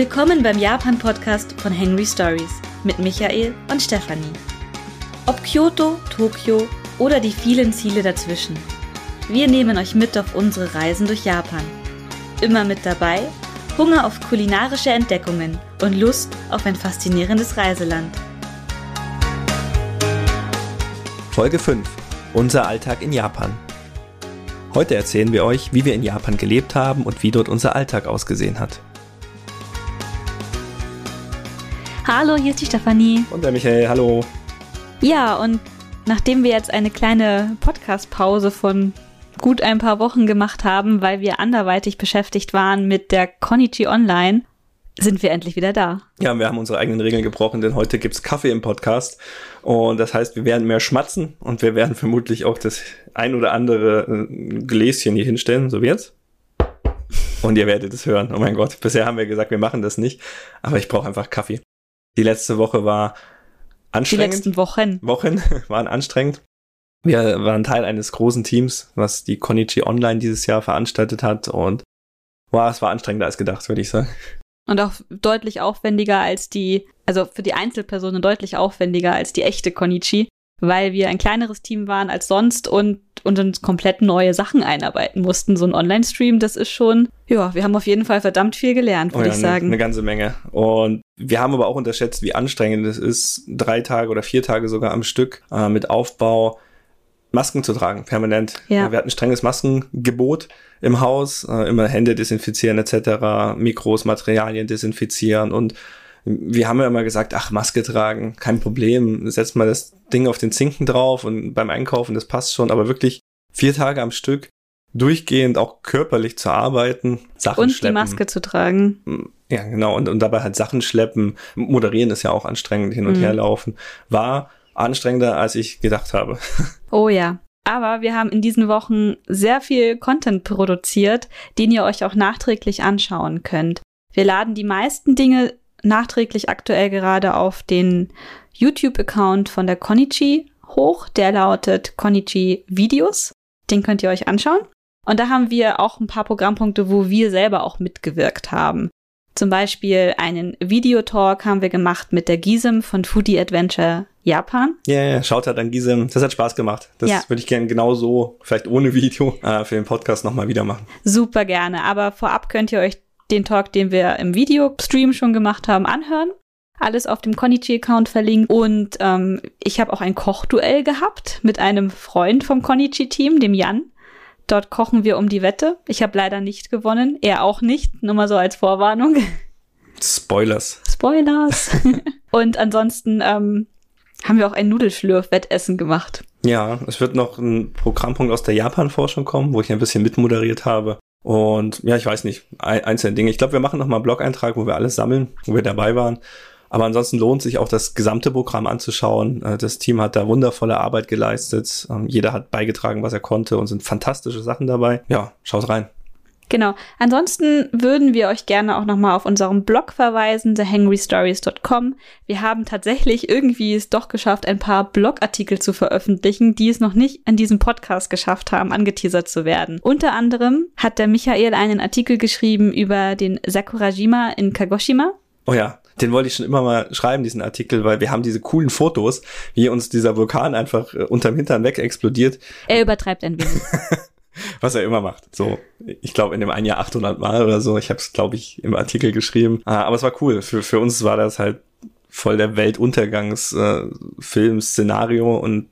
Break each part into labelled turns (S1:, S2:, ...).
S1: Willkommen beim Japan-Podcast von Henry Stories mit Michael und Stefanie. Ob Kyoto, Tokio oder die vielen Ziele dazwischen. Wir nehmen euch mit auf unsere Reisen durch Japan. Immer mit dabei Hunger auf kulinarische Entdeckungen und Lust auf ein faszinierendes Reiseland.
S2: Folge 5. Unser Alltag in Japan. Heute erzählen wir euch, wie wir in Japan gelebt haben und wie dort unser Alltag ausgesehen hat.
S1: Hallo, hier ist die Stefanie.
S2: Und der Michael, hallo.
S1: Ja, und nachdem wir jetzt eine kleine Podcast-Pause von gut ein paar Wochen gemacht haben, weil wir anderweitig beschäftigt waren mit der Konichi Online, sind wir endlich wieder da.
S2: Ja, wir haben unsere eigenen Regeln gebrochen, denn heute gibt's Kaffee im Podcast. Und das heißt, wir werden mehr schmatzen und wir werden vermutlich auch das ein oder andere äh, Gläschen hier hinstellen, so wie jetzt. Und ihr werdet es hören. Oh mein Gott, bisher haben wir gesagt, wir machen das nicht. Aber ich brauche einfach Kaffee. Die letzte Woche war anstrengend.
S1: Die letzten Wochen.
S2: Wochen waren anstrengend. Wir waren Teil eines großen Teams, was die Konichi Online dieses Jahr veranstaltet hat und wow, es war anstrengender als gedacht, würde ich sagen.
S1: Und auch deutlich aufwendiger als die, also für die Einzelpersonen deutlich aufwendiger als die echte Konichi, weil wir ein kleineres Team waren als sonst und, und uns komplett neue Sachen einarbeiten mussten. So ein Online-Stream, das ist schon, ja, wir haben auf jeden Fall verdammt viel gelernt, würde oh ja, ich sagen.
S2: Eine, eine ganze Menge. Und wir haben aber auch unterschätzt, wie anstrengend es ist, drei Tage oder vier Tage sogar am Stück äh, mit Aufbau Masken zu tragen, permanent. Ja. Wir hatten strenges Maskengebot im Haus, äh, immer Hände desinfizieren etc., Mikros, Materialien desinfizieren und wir haben ja immer gesagt, ach, Maske tragen, kein Problem, setz mal das Ding auf den Zinken drauf und beim Einkaufen, das passt schon, aber wirklich vier Tage am Stück durchgehend auch körperlich zu arbeiten, Sachen
S1: und
S2: schleppen.
S1: Und die Maske zu tragen.
S2: Ja, genau, und, und dabei halt Sachen schleppen, moderieren ist ja auch anstrengend, hin und mhm. her laufen, war anstrengender, als ich gedacht habe.
S1: Oh ja. Aber wir haben in diesen Wochen sehr viel Content produziert, den ihr euch auch nachträglich anschauen könnt. Wir laden die meisten Dinge nachträglich aktuell gerade auf den YouTube-Account von der Konichi hoch. Der lautet Konichi Videos. Den könnt ihr euch anschauen. Und da haben wir auch ein paar Programmpunkte, wo wir selber auch mitgewirkt haben. Zum Beispiel einen Videotalk haben wir gemacht mit der Gisem von Foodie Adventure Japan.
S2: Ja, yeah, yeah, schaut halt an Gisem. Das hat Spaß gemacht. Das ja. würde ich gerne genau so, vielleicht ohne Video, äh, für den Podcast nochmal wieder machen.
S1: Super gerne. Aber vorab könnt ihr euch den Talk, den wir im Videostream schon gemacht haben, anhören. Alles auf dem Konichi-Account verlinkt. Und ähm, ich habe auch ein Kochduell gehabt mit einem Freund vom Konichi-Team, dem Jan. Dort kochen wir um die Wette. Ich habe leider nicht gewonnen. Er auch nicht. Nur mal so als Vorwarnung.
S2: Spoilers.
S1: Spoilers. und ansonsten ähm, haben wir auch ein Nudelschlürf-Wettessen gemacht.
S2: Ja, es wird noch ein Programmpunkt aus der Japan-Forschung kommen, wo ich ein bisschen mitmoderiert habe. Und ja, ich weiß nicht, einzelne Dinge. Ich glaube, wir machen noch mal einen Blog-Eintrag, wo wir alles sammeln, wo wir dabei waren. Aber ansonsten lohnt sich auch das gesamte Programm anzuschauen. Äh, das Team hat da wundervolle Arbeit geleistet. Ähm, jeder hat beigetragen, was er konnte und sind fantastische Sachen dabei. Ja, schaut rein.
S1: Genau. Ansonsten würden wir euch gerne auch nochmal auf unserem Blog verweisen, thehangrystories.com. Wir haben tatsächlich irgendwie es doch geschafft, ein paar Blogartikel zu veröffentlichen, die es noch nicht an diesem Podcast geschafft haben, angeteasert zu werden. Unter anderem hat der Michael einen Artikel geschrieben über den Sakurajima in Kagoshima.
S2: Oh ja, den wollte ich schon immer mal schreiben, diesen Artikel, weil wir haben diese coolen Fotos, wie uns dieser Vulkan einfach äh, unterm Hintern weg explodiert.
S1: Er übertreibt ein wenig.
S2: was er immer macht. So, ich glaube in dem einen Jahr 800 Mal oder so. Ich habe es, glaube ich, im Artikel geschrieben. Ah, aber es war cool. Für, für uns war das halt voll der Weltuntergangsfilm-Szenario äh, und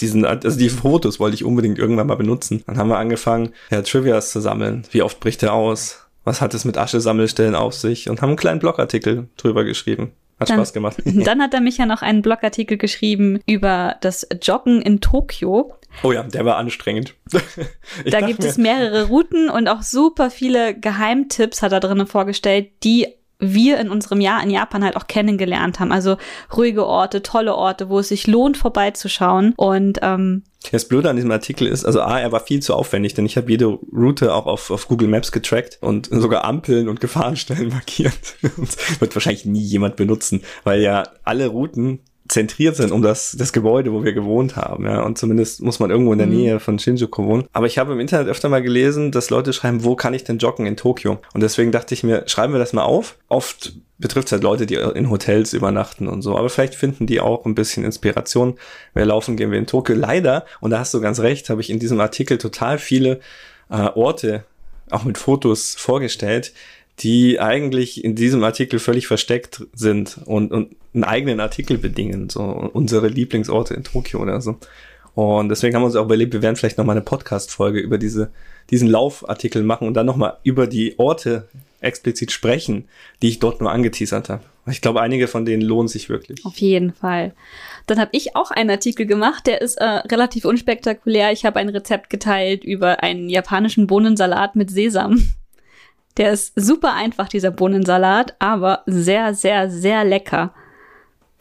S2: diesen, also die Fotos wollte ich unbedingt irgendwann mal benutzen. Dann haben wir angefangen, ja, Trivias zu sammeln. Wie oft bricht er aus? Was hat es mit Asche-Sammelstellen auf sich? Und haben einen kleinen Blogartikel drüber geschrieben. Hat
S1: dann,
S2: Spaß gemacht.
S1: Dann hat er mich ja noch einen Blogartikel geschrieben über das Joggen in Tokio.
S2: Oh ja, der war anstrengend.
S1: da gibt es mehrere Routen und auch super viele Geheimtipps hat er drinnen vorgestellt, die wir in unserem Jahr in Japan halt auch kennengelernt haben. Also ruhige Orte, tolle Orte, wo es sich lohnt, vorbeizuschauen. Und ähm,
S2: das Blöde an diesem Artikel ist, also A, er war viel zu aufwendig, denn ich habe jede Route auch auf, auf Google Maps getrackt und sogar Ampeln und Gefahrenstellen markiert. Und wird wahrscheinlich nie jemand benutzen, weil ja alle Routen zentriert sind um das, das Gebäude, wo wir gewohnt haben. Ja. Und zumindest muss man irgendwo in der mhm. Nähe von Shinjuku wohnen. Aber ich habe im Internet öfter mal gelesen, dass Leute schreiben, wo kann ich denn joggen in Tokio? Und deswegen dachte ich mir, schreiben wir das mal auf. Oft betrifft es halt Leute, die in Hotels übernachten und so. Aber vielleicht finden die auch ein bisschen Inspiration. Wer laufen gehen wir in Tokio. Leider, und da hast du ganz recht, habe ich in diesem Artikel total viele äh, Orte, auch mit Fotos vorgestellt, die eigentlich in diesem Artikel völlig versteckt sind und, und einen eigenen Artikel bedingen, so unsere Lieblingsorte in Tokio oder so. Und deswegen haben wir uns auch überlegt, wir werden vielleicht nochmal eine Podcast-Folge über diese, diesen Laufartikel machen und dann nochmal über die Orte explizit sprechen, die ich dort nur angeteasert habe. Ich glaube, einige von denen lohnen sich wirklich.
S1: Auf jeden Fall. Dann habe ich auch einen Artikel gemacht, der ist äh, relativ unspektakulär. Ich habe ein Rezept geteilt über einen japanischen Bohnensalat mit Sesam. Der ist super einfach, dieser Bohnensalat, aber sehr, sehr, sehr lecker.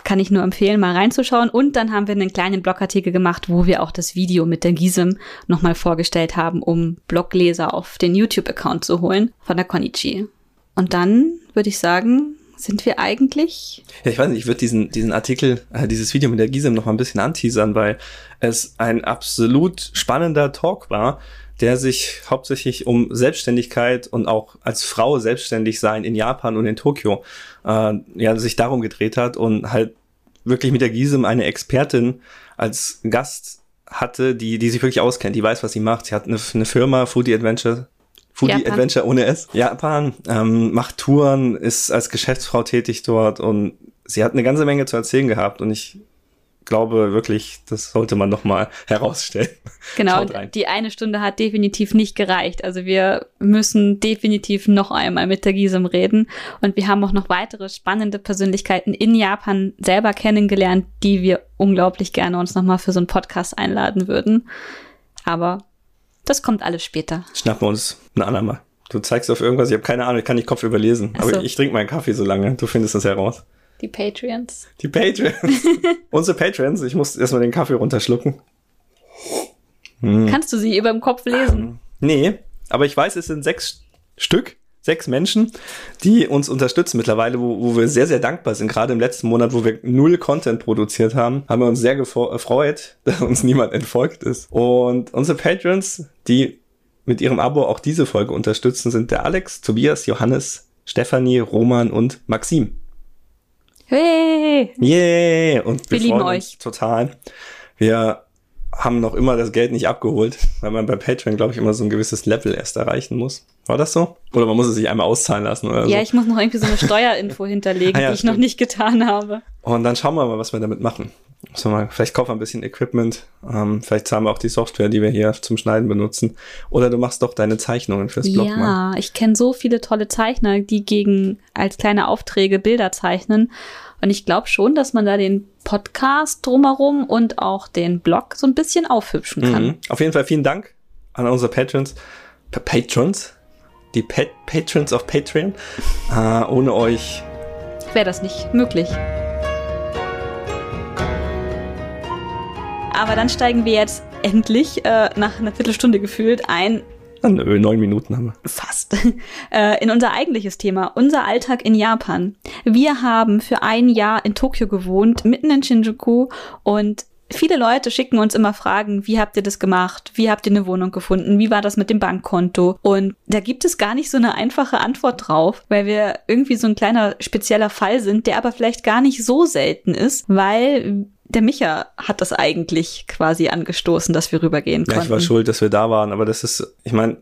S1: Kann ich nur empfehlen, mal reinzuschauen. Und dann haben wir einen kleinen Blogartikel gemacht, wo wir auch das Video mit der Gisem nochmal vorgestellt haben, um Blogleser auf den YouTube-Account zu holen von der Konichi. Und dann würde ich sagen, sind wir eigentlich?
S2: Ja, ich weiß nicht, ich würde diesen, diesen Artikel, äh, dieses Video mit der Gisem noch mal ein bisschen anteasern, weil es ein absolut spannender Talk war, der sich hauptsächlich um Selbstständigkeit und auch als Frau selbstständig sein in Japan und in Tokio äh, ja sich darum gedreht hat und halt wirklich mit der Gisem eine Expertin als Gast hatte, die die sich wirklich auskennt, die weiß, was sie macht. Sie hat eine, eine Firma Foodie Adventure Foodie Japan. Adventure ohne S. Japan ähm, macht Touren, ist als Geschäftsfrau tätig dort und sie hat eine ganze Menge zu erzählen gehabt und ich glaube wirklich, das sollte man noch mal herausstellen.
S1: Genau, die eine Stunde hat definitiv nicht gereicht. Also wir müssen definitiv noch einmal mit der Gisem reden. Und wir haben auch noch weitere spannende Persönlichkeiten in Japan selber kennengelernt, die wir unglaublich gerne uns noch mal für so einen Podcast einladen würden. Aber das kommt alles später.
S2: Schnappen wir uns ein andermal. Du zeigst auf irgendwas, ich habe keine Ahnung, ich kann nicht Kopf überlesen. So. Aber ich trinke meinen Kaffee so lange, du findest das heraus.
S1: Die Patreons.
S2: Die Patreons. Unsere Patreons. Ich muss erstmal den Kaffee runterschlucken.
S1: Hm. Kannst du sie über dem Kopf lesen?
S2: Nee, aber ich weiß, es sind sechs Stück, sechs Menschen, die uns unterstützen mittlerweile, wo, wo wir sehr, sehr dankbar sind. Gerade im letzten Monat, wo wir null Content produziert haben, haben wir uns sehr gefreut, dass uns niemand entfolgt ist. Und unsere Patrons, die mit ihrem Abo auch diese Folge unterstützen, sind der Alex, Tobias, Johannes, Stefanie, Roman und Maxim.
S1: Hey!
S2: Yay! Und
S1: wir, wir lieben euch
S2: total. Wir haben noch immer das Geld nicht abgeholt, weil man bei Patreon, glaube ich, immer so ein gewisses Level erst erreichen muss. War das so? Oder man muss es sich einmal auszahlen lassen oder
S1: Ja, so? ich muss noch irgendwie so eine Steuerinfo hinterlegen, ah, ja, die ich stimmt. noch nicht getan habe.
S2: Und dann schauen wir mal, was wir damit machen. So mal, vielleicht kaufen wir ein bisschen Equipment, ähm, vielleicht zahlen wir auch die Software, die wir hier zum Schneiden benutzen. Oder du machst doch deine Zeichnungen fürs Blog
S1: ja, mal. Ja, ich kenne so viele tolle Zeichner, die gegen als kleine Aufträge Bilder zeichnen. Und ich glaube schon, dass man da den Podcast drumherum und auch den Blog so ein bisschen aufhübschen kann. Mhm.
S2: Auf jeden Fall vielen Dank an unsere Patrons. Pa Patrons? Die pa Patrons of Patreon. Äh, ohne euch
S1: wäre das nicht möglich. Aber dann steigen wir jetzt endlich äh, nach einer Viertelstunde gefühlt ein
S2: Nö, neun Minuten haben wir.
S1: Fast. Äh, in unser eigentliches Thema, unser Alltag in Japan. Wir haben für ein Jahr in Tokio gewohnt, mitten in Shinjuku und Viele Leute schicken uns immer Fragen, wie habt ihr das gemacht? Wie habt ihr eine Wohnung gefunden? Wie war das mit dem Bankkonto? Und da gibt es gar nicht so eine einfache Antwort drauf, weil wir irgendwie so ein kleiner spezieller Fall sind, der aber vielleicht gar nicht so selten ist, weil der Micha hat das eigentlich quasi angestoßen, dass wir rübergehen konnten.
S2: Ja, ich war schuld, dass wir da waren, aber das ist, ich meine,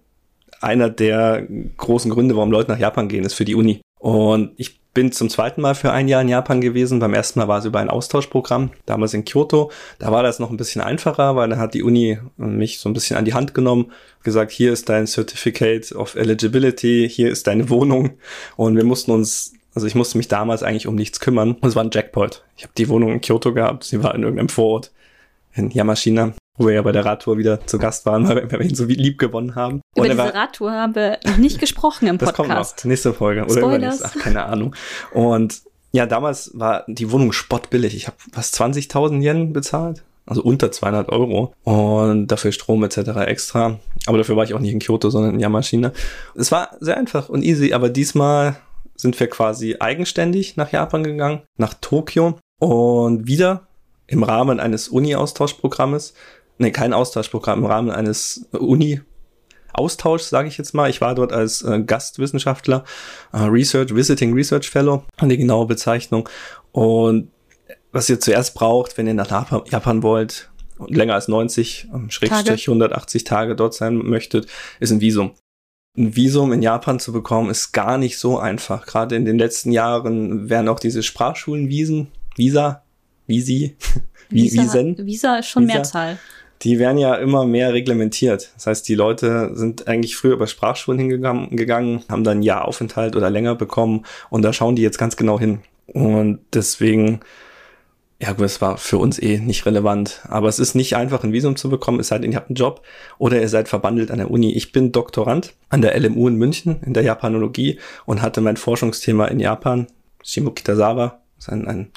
S2: einer der großen Gründe, warum Leute nach Japan gehen, ist für die Uni. Und ich bin zum zweiten Mal für ein Jahr in Japan gewesen. Beim ersten Mal war es über ein Austauschprogramm, damals in Kyoto. Da war das noch ein bisschen einfacher, weil da hat die Uni mich so ein bisschen an die Hand genommen, gesagt, hier ist dein Certificate of Eligibility, hier ist deine Wohnung. Und wir mussten uns also ich musste mich damals eigentlich um nichts kümmern. Und es war ein Jackpot. Ich habe die Wohnung in Kyoto gehabt. Sie war in irgendeinem Vorort in Yamashina, wo wir ja bei der Radtour wieder zu Gast waren, weil wir ihn so lieb gewonnen haben.
S1: Über und diese war, Radtour haben wir noch nicht gesprochen im Podcast. Das kommt
S2: noch. Nächste Folge. Oder übernächste. Ach, keine Ahnung. Und ja, damals war die Wohnung spottbillig. Ich habe was 20.000 Yen bezahlt. Also unter 200 Euro. Und dafür Strom etc. extra. Aber dafür war ich auch nicht in Kyoto, sondern in Yamashina. Es war sehr einfach und easy, aber diesmal sind wir quasi eigenständig nach Japan gegangen, nach Tokio. Und wieder im Rahmen eines Uni-Austauschprogrammes, nee, kein Austauschprogramm, im Rahmen eines Uni- Austausch, sage ich jetzt mal. Ich war dort als äh, Gastwissenschaftler, äh, Research, Visiting Research Fellow, die genaue Bezeichnung. Und was ihr zuerst braucht, wenn ihr nach Japan wollt, und länger als 90, ähm, Schrägstrich 180 Tage dort sein möchtet, ist ein Visum. Ein Visum in Japan zu bekommen, ist gar nicht so einfach. Gerade in den letzten Jahren werden auch diese Sprachschulen Wiesen, Visa, Visi,
S1: Visa, Wiesen. Visa ist schon Visa, Mehrzahl.
S2: Die werden ja immer mehr reglementiert. Das heißt, die Leute sind eigentlich früher über Sprachschulen hingegangen, gegangen, haben dann ein Jahr Aufenthalt oder länger bekommen und da schauen die jetzt ganz genau hin. Und deswegen ja gut, es war für uns eh nicht relevant. Aber es ist nicht einfach, ein Visum zu bekommen, es sei denn, ihr habt einen Job oder ihr seid verbandelt an der Uni. Ich bin Doktorand an der LMU in München in der Japanologie und hatte mein Forschungsthema in Japan, Shimokitazawa, ist ein, ein,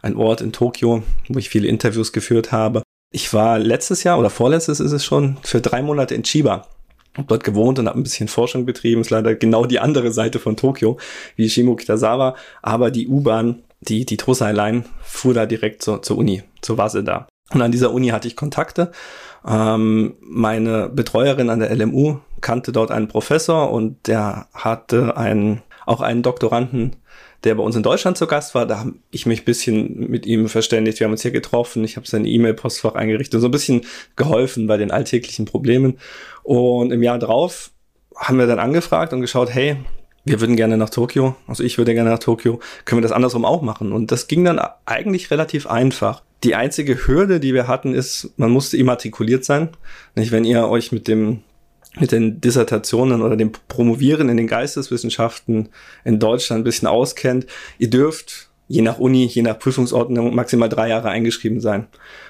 S2: ein Ort in Tokio, wo ich viele Interviews geführt habe. Ich war letztes Jahr oder vorletztes ist es schon für drei Monate in Chiba hab dort gewohnt und habe ein bisschen Forschung betrieben. Ist leider genau die andere Seite von Tokio, wie Shimokitazawa. Aber die U-Bahn die, die Tosai Line fuhr da direkt zur, zur Uni, zur Waseda. Und an dieser Uni hatte ich Kontakte. Ähm, meine Betreuerin an der LMU kannte dort einen Professor und der hatte einen, auch einen Doktoranden, der bei uns in Deutschland zu Gast war. Da habe ich mich bisschen mit ihm verständigt. Wir haben uns hier getroffen. Ich habe sein E-Mail-Postfach eingerichtet und so ein bisschen geholfen bei den alltäglichen Problemen. Und im Jahr drauf haben wir dann angefragt und geschaut, hey, wir würden gerne nach Tokio, also ich würde gerne nach Tokio, können wir das andersrum auch machen? Und das ging dann eigentlich relativ einfach. Die einzige Hürde, die wir hatten, ist, man musste immatrikuliert sein. Nicht, wenn ihr euch mit dem mit den Dissertationen oder dem Promovieren in den Geisteswissenschaften in Deutschland ein bisschen auskennt. Ihr dürft je nach Uni, je nach Prüfungsordnung maximal drei Jahre eingeschrieben sein.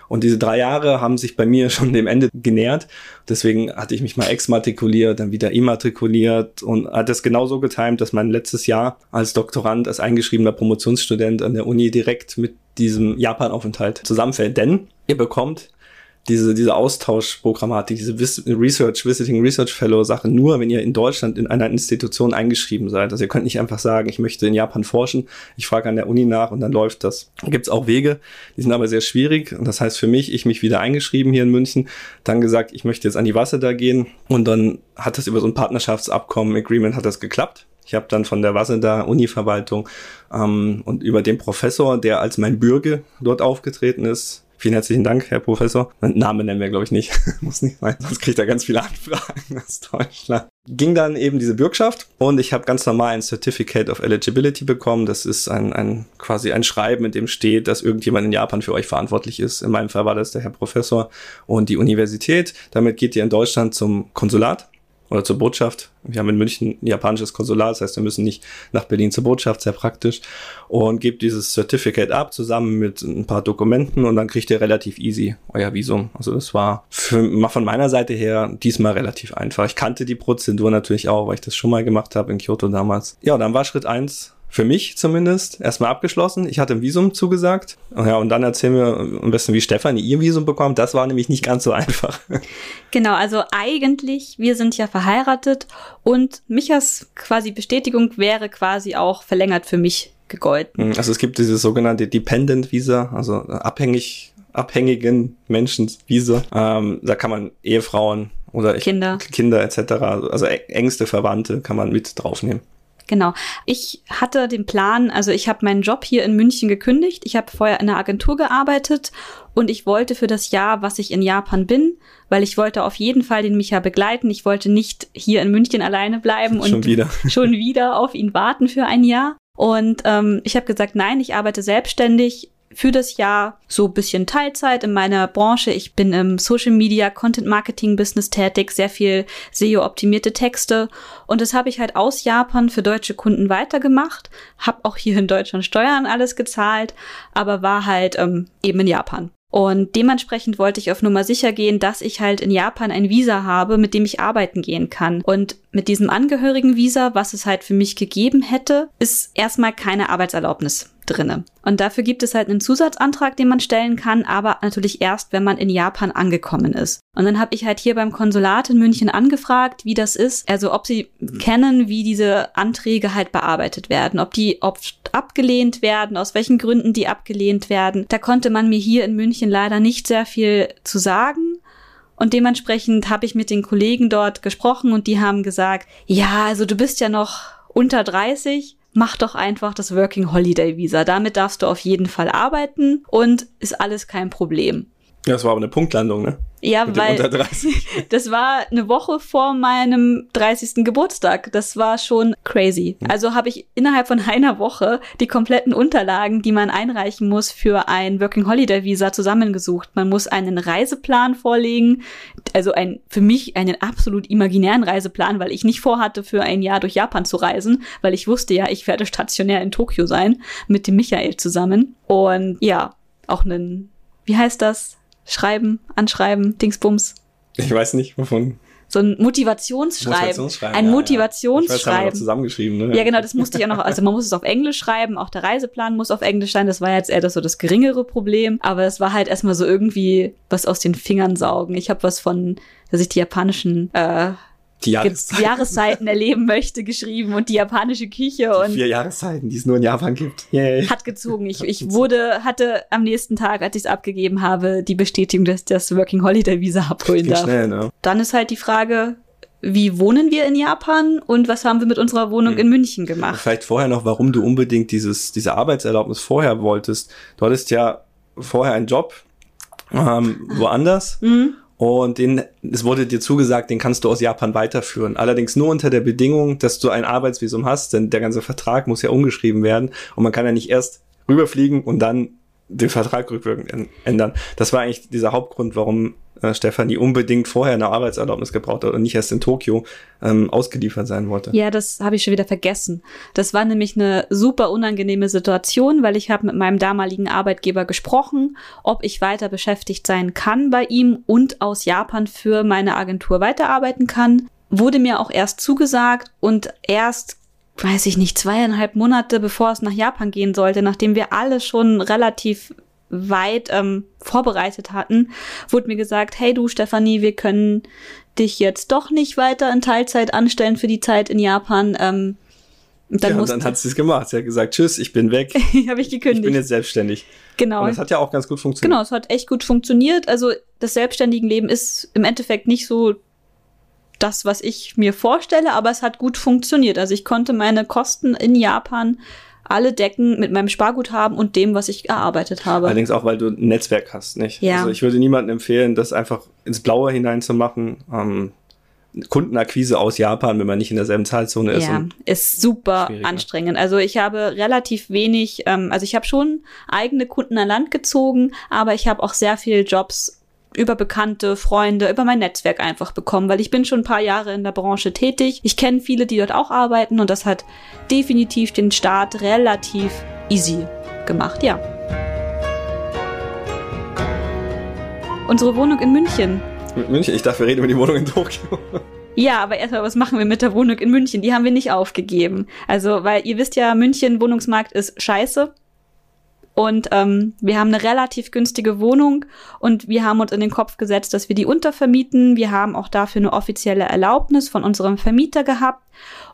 S2: Und diese drei Jahre haben sich bei mir schon dem Ende genähert. Deswegen hatte ich mich mal exmatrikuliert, dann wieder immatrikuliert und hat das genauso getimt, dass mein letztes Jahr als Doktorand, als eingeschriebener Promotionsstudent an der Uni direkt mit diesem Japanaufenthalt zusammenfällt. Denn ihr bekommt diese, diese Austauschprogrammatik, diese Research, Visiting Research Fellow Sache nur, wenn ihr in Deutschland in einer Institution eingeschrieben seid. Also ihr könnt nicht einfach sagen, ich möchte in Japan forschen, ich frage an der Uni nach und dann läuft das. Gibt es auch Wege, die sind aber sehr schwierig. Und das heißt für mich, ich mich wieder eingeschrieben hier in München, dann gesagt, ich möchte jetzt an die Wasser da gehen und dann hat das über so ein Partnerschaftsabkommen, Agreement hat das geklappt. Ich habe dann von der Waseda Uni-Verwaltung ähm, und über den Professor, der als mein Bürger dort aufgetreten ist, Vielen herzlichen Dank, Herr Professor. Namen nennen wir, glaube ich, nicht. Muss nicht sein, sonst kriegt er ganz viele Anfragen aus Deutschland. Ging dann eben diese Bürgschaft und ich habe ganz normal ein Certificate of Eligibility bekommen. Das ist ein, ein quasi ein Schreiben, in dem steht, dass irgendjemand in Japan für euch verantwortlich ist. In meinem Fall war das der Herr Professor und die Universität. Damit geht ihr in Deutschland zum Konsulat oder zur Botschaft. Wir haben in München ein japanisches Konsulat, das heißt, wir müssen nicht nach Berlin zur Botschaft, sehr praktisch. Und gebt dieses Certificate ab, zusammen mit ein paar Dokumenten und dann kriegt ihr relativ easy euer Visum. Also das war für, von meiner Seite her diesmal relativ einfach. Ich kannte die Prozedur natürlich auch, weil ich das schon mal gemacht habe in Kyoto damals. Ja, dann war Schritt eins für mich zumindest erstmal abgeschlossen. Ich hatte ein Visum zugesagt. Ja, und dann erzählen wir am besten, wie Stefanie ihr Visum bekommt. Das war nämlich nicht ganz so einfach.
S1: Genau, also eigentlich, wir sind ja verheiratet und Michas quasi Bestätigung wäre quasi auch verlängert für mich gegolten.
S2: Hm, also es gibt dieses sogenannte Dependent Visa, also abhängig, abhängigen Menschen Visa. Ähm, da kann man Ehefrauen oder
S1: Kinder,
S2: Kinder etc., also engste Verwandte kann man mit draufnehmen.
S1: Genau. Ich hatte den Plan, also ich habe meinen Job hier in München gekündigt. Ich habe vorher in einer Agentur gearbeitet und ich wollte für das Jahr, was ich in Japan bin, weil ich wollte auf jeden Fall den Micha begleiten. Ich wollte nicht hier in München alleine bleiben
S2: schon
S1: und
S2: wieder.
S1: schon wieder auf ihn warten für ein Jahr. Und ähm, ich habe gesagt, nein, ich arbeite selbstständig für das Jahr so bisschen Teilzeit in meiner Branche. Ich bin im Social Media Content Marketing Business tätig, sehr viel SEO optimierte Texte und das habe ich halt aus Japan für deutsche Kunden weitergemacht, habe auch hier in Deutschland Steuern alles gezahlt, aber war halt ähm, eben in Japan. Und dementsprechend wollte ich auf Nummer sicher gehen, dass ich halt in Japan ein Visa habe, mit dem ich arbeiten gehen kann. Und mit diesem Angehörigen-Visa, was es halt für mich gegeben hätte, ist erstmal keine Arbeitserlaubnis drinne. Und dafür gibt es halt einen Zusatzantrag, den man stellen kann, aber natürlich erst, wenn man in Japan angekommen ist. Und dann habe ich halt hier beim Konsulat in München angefragt, wie das ist, also ob sie kennen, wie diese Anträge halt bearbeitet werden, ob die oft abgelehnt werden, aus welchen Gründen die abgelehnt werden. Da konnte man mir hier in München leider nicht sehr viel zu sagen. Und dementsprechend habe ich mit den Kollegen dort gesprochen und die haben gesagt, ja, also du bist ja noch unter 30, mach doch einfach das Working Holiday Visa. Damit darfst du auf jeden Fall arbeiten und ist alles kein Problem.
S2: Ja, das war aber eine Punktlandung, ne?
S1: Ja, Mit weil das war eine Woche vor meinem 30. Geburtstag. Das war schon crazy. Hm. Also habe ich innerhalb von einer Woche die kompletten Unterlagen, die man einreichen muss für ein Working Holiday Visa zusammengesucht. Man muss einen Reiseplan vorlegen, also ein für mich einen absolut imaginären Reiseplan, weil ich nicht vorhatte, für ein Jahr durch Japan zu reisen, weil ich wusste ja, ich werde stationär in Tokio sein mit dem Michael zusammen und ja, auch einen wie heißt das? Schreiben, Anschreiben, Dingsbums.
S2: Ich weiß nicht, wovon.
S1: So ein Motivationsschreiben. Motivationsschreiben ein ja, Motivationsschreiben. Ja.
S2: zusammengeschrieben, ne?
S1: Ja, genau, das musste ich auch noch, also man muss es auf Englisch schreiben, auch der Reiseplan muss auf Englisch sein, das war jetzt eher das so das geringere Problem, aber es war halt erstmal so irgendwie was aus den Fingern saugen. Ich habe was von, dass ich die japanischen äh,
S2: die Jahreszeiten.
S1: Jahreszeiten erleben möchte, geschrieben und die japanische Küche und.
S2: Die vier Jahreszeiten, die es nur in Japan gibt. Yay.
S1: Hat gezogen. Ich, ich wurde, hatte am nächsten Tag, als ich es abgegeben habe, die Bestätigung, dass ich das Working Holiday Visa abholen darf. Schnell, ne? Dann ist halt die Frage, wie wohnen wir in Japan und was haben wir mit unserer Wohnung hm. in München gemacht?
S2: Vielleicht vorher noch, warum du unbedingt dieses, diese Arbeitserlaubnis vorher wolltest. Du hattest ja vorher einen Job ähm, woanders. Mhm. Und den, es wurde dir zugesagt, den kannst du aus Japan weiterführen. Allerdings nur unter der Bedingung, dass du ein Arbeitsvisum hast, denn der ganze Vertrag muss ja umgeschrieben werden und man kann ja nicht erst rüberfliegen und dann den Vertrag rückwirkend ändern. Das war eigentlich dieser Hauptgrund, warum äh, Stefanie unbedingt vorher eine Arbeitserlaubnis gebraucht hat und nicht erst in Tokio ähm, ausgeliefert sein wollte.
S1: Ja, das habe ich schon wieder vergessen. Das war nämlich eine super unangenehme Situation, weil ich habe mit meinem damaligen Arbeitgeber gesprochen, ob ich weiter beschäftigt sein kann bei ihm und aus Japan für meine Agentur weiterarbeiten kann. Wurde mir auch erst zugesagt und erst weiß ich nicht, zweieinhalb Monate bevor es nach Japan gehen sollte, nachdem wir alle schon relativ weit ähm, vorbereitet hatten, wurde mir gesagt, hey du Stefanie, wir können dich jetzt doch nicht weiter in Teilzeit anstellen für die Zeit in Japan. Ähm,
S2: dann, ja, dann hat sie es gemacht. Sie hat gesagt, tschüss, ich bin weg.
S1: Habe ich gekündigt.
S2: Ich bin jetzt selbstständig.
S1: Genau.
S2: Und das hat ja auch ganz gut funktioniert.
S1: Genau, es hat echt gut funktioniert. Also das selbstständigen Leben ist im Endeffekt nicht so das, was ich mir vorstelle, aber es hat gut funktioniert. Also ich konnte meine Kosten in Japan alle decken mit meinem Sparguthaben und dem, was ich erarbeitet habe.
S2: Allerdings auch, weil du ein Netzwerk hast, nicht?
S1: Ja.
S2: Also ich würde niemandem empfehlen, das einfach ins Blaue hineinzumachen. Ähm, Kundenakquise aus Japan, wenn man nicht in derselben Zahlzone ist.
S1: Ja, ist super anstrengend. Also ich habe relativ wenig, ähm, also ich habe schon eigene Kunden an Land gezogen, aber ich habe auch sehr viele Jobs über Bekannte, Freunde, über mein Netzwerk einfach bekommen, weil ich bin schon ein paar Jahre in der Branche tätig. Ich kenne viele, die dort auch arbeiten und das hat definitiv den Start relativ easy gemacht, ja. Unsere Wohnung in München.
S2: München? Ich dachte, wir reden über die Wohnung in Tokio.
S1: Ja, aber erstmal, was machen wir mit der Wohnung in München? Die haben wir nicht aufgegeben. Also, weil ihr wisst ja, München Wohnungsmarkt ist scheiße. Und ähm, wir haben eine relativ günstige Wohnung und wir haben uns in den Kopf gesetzt, dass wir die untervermieten. Wir haben auch dafür eine offizielle Erlaubnis von unserem Vermieter gehabt.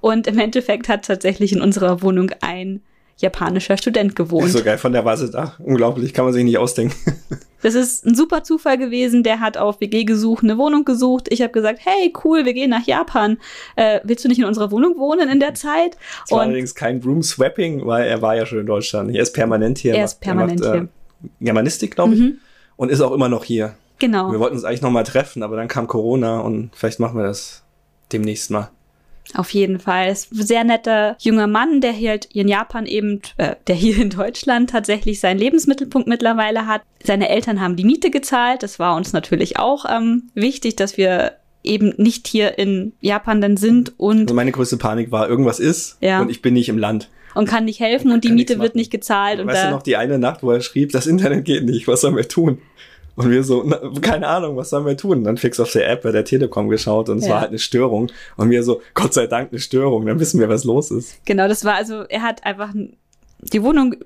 S1: Und im Endeffekt hat tatsächlich in unserer Wohnung ein japanischer Student gewohnt.
S2: so geil von der Vase da. Unglaublich, kann man sich nicht ausdenken.
S1: Das ist ein super Zufall gewesen. Der hat auf WG gesucht, eine Wohnung gesucht. Ich habe gesagt, hey, cool, wir gehen nach Japan. Äh, willst du nicht in unserer Wohnung wohnen in der Zeit?
S2: Es war allerdings kein Room Swapping, weil er war ja schon in Deutschland. Er ist permanent hier.
S1: Er ist permanent er macht, hier.
S2: Äh, Germanistik, glaube ich. Mhm. Und ist auch immer noch hier.
S1: Genau.
S2: Wir wollten uns eigentlich noch mal treffen, aber dann kam Corona und vielleicht machen wir das demnächst mal.
S1: Auf jeden Fall. Ist ein sehr netter junger Mann, der hier halt in Japan eben, äh, der hier in Deutschland tatsächlich seinen Lebensmittelpunkt mittlerweile hat. Seine Eltern haben die Miete gezahlt. Das war uns natürlich auch ähm, wichtig, dass wir eben nicht hier in Japan dann sind und.
S2: Also meine größte Panik war, irgendwas ist ja. und ich bin nicht im Land.
S1: Und kann nicht helfen und die Miete wird nicht gezahlt.
S2: Und weißt du noch die eine Nacht, wo er schrieb, das Internet geht nicht, was sollen wir tun? Und wir so, na, keine Ahnung, was sollen wir tun? Dann fix auf der App bei der Telekom geschaut und es ja. war halt eine Störung. Und wir so, Gott sei Dank eine Störung, dann wissen wir, was los ist.
S1: Genau, das war also, er hat einfach die Wohnung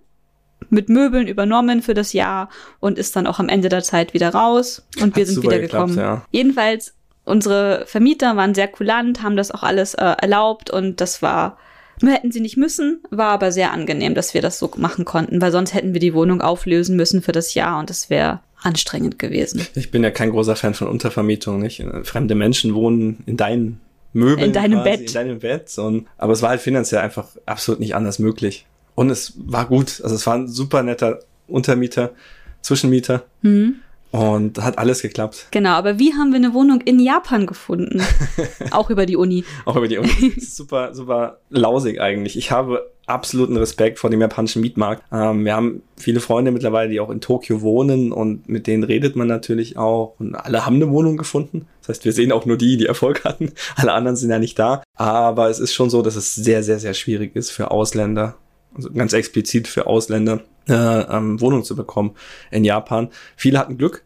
S1: mit Möbeln übernommen für das Jahr und ist dann auch am Ende der Zeit wieder raus und wir Hat sind wieder gekommen. Ja. Jedenfalls, unsere Vermieter waren sehr kulant, haben das auch alles äh, erlaubt und das war, wir hätten sie nicht müssen, war aber sehr angenehm, dass wir das so machen konnten, weil sonst hätten wir die Wohnung auflösen müssen für das Jahr und das wäre anstrengend gewesen.
S2: Ich bin ja kein großer Fan von Untervermietung, nicht? Fremde Menschen wohnen in deinen Möbeln.
S1: In deinem quasi, Bett.
S2: In deinem Bett. Und, aber es war halt finanziell einfach absolut nicht anders möglich. Und es war gut. Also es war ein super netter Untermieter, Zwischenmieter. Mhm. Und hat alles geklappt.
S1: Genau, aber wie haben wir eine Wohnung in Japan gefunden? Auch über die Uni.
S2: Auch über die Uni. super, super lausig eigentlich. Ich habe absoluten Respekt vor dem japanischen Mietmarkt. Ähm, wir haben viele Freunde mittlerweile, die auch in Tokio wohnen und mit denen redet man natürlich auch. Und alle haben eine Wohnung gefunden. Das heißt, wir sehen auch nur die, die Erfolg hatten. Alle anderen sind ja nicht da. Aber es ist schon so, dass es sehr, sehr, sehr schwierig ist für Ausländer also ganz explizit für Ausländer, äh, ähm, Wohnung zu bekommen in Japan. Viele hatten Glück.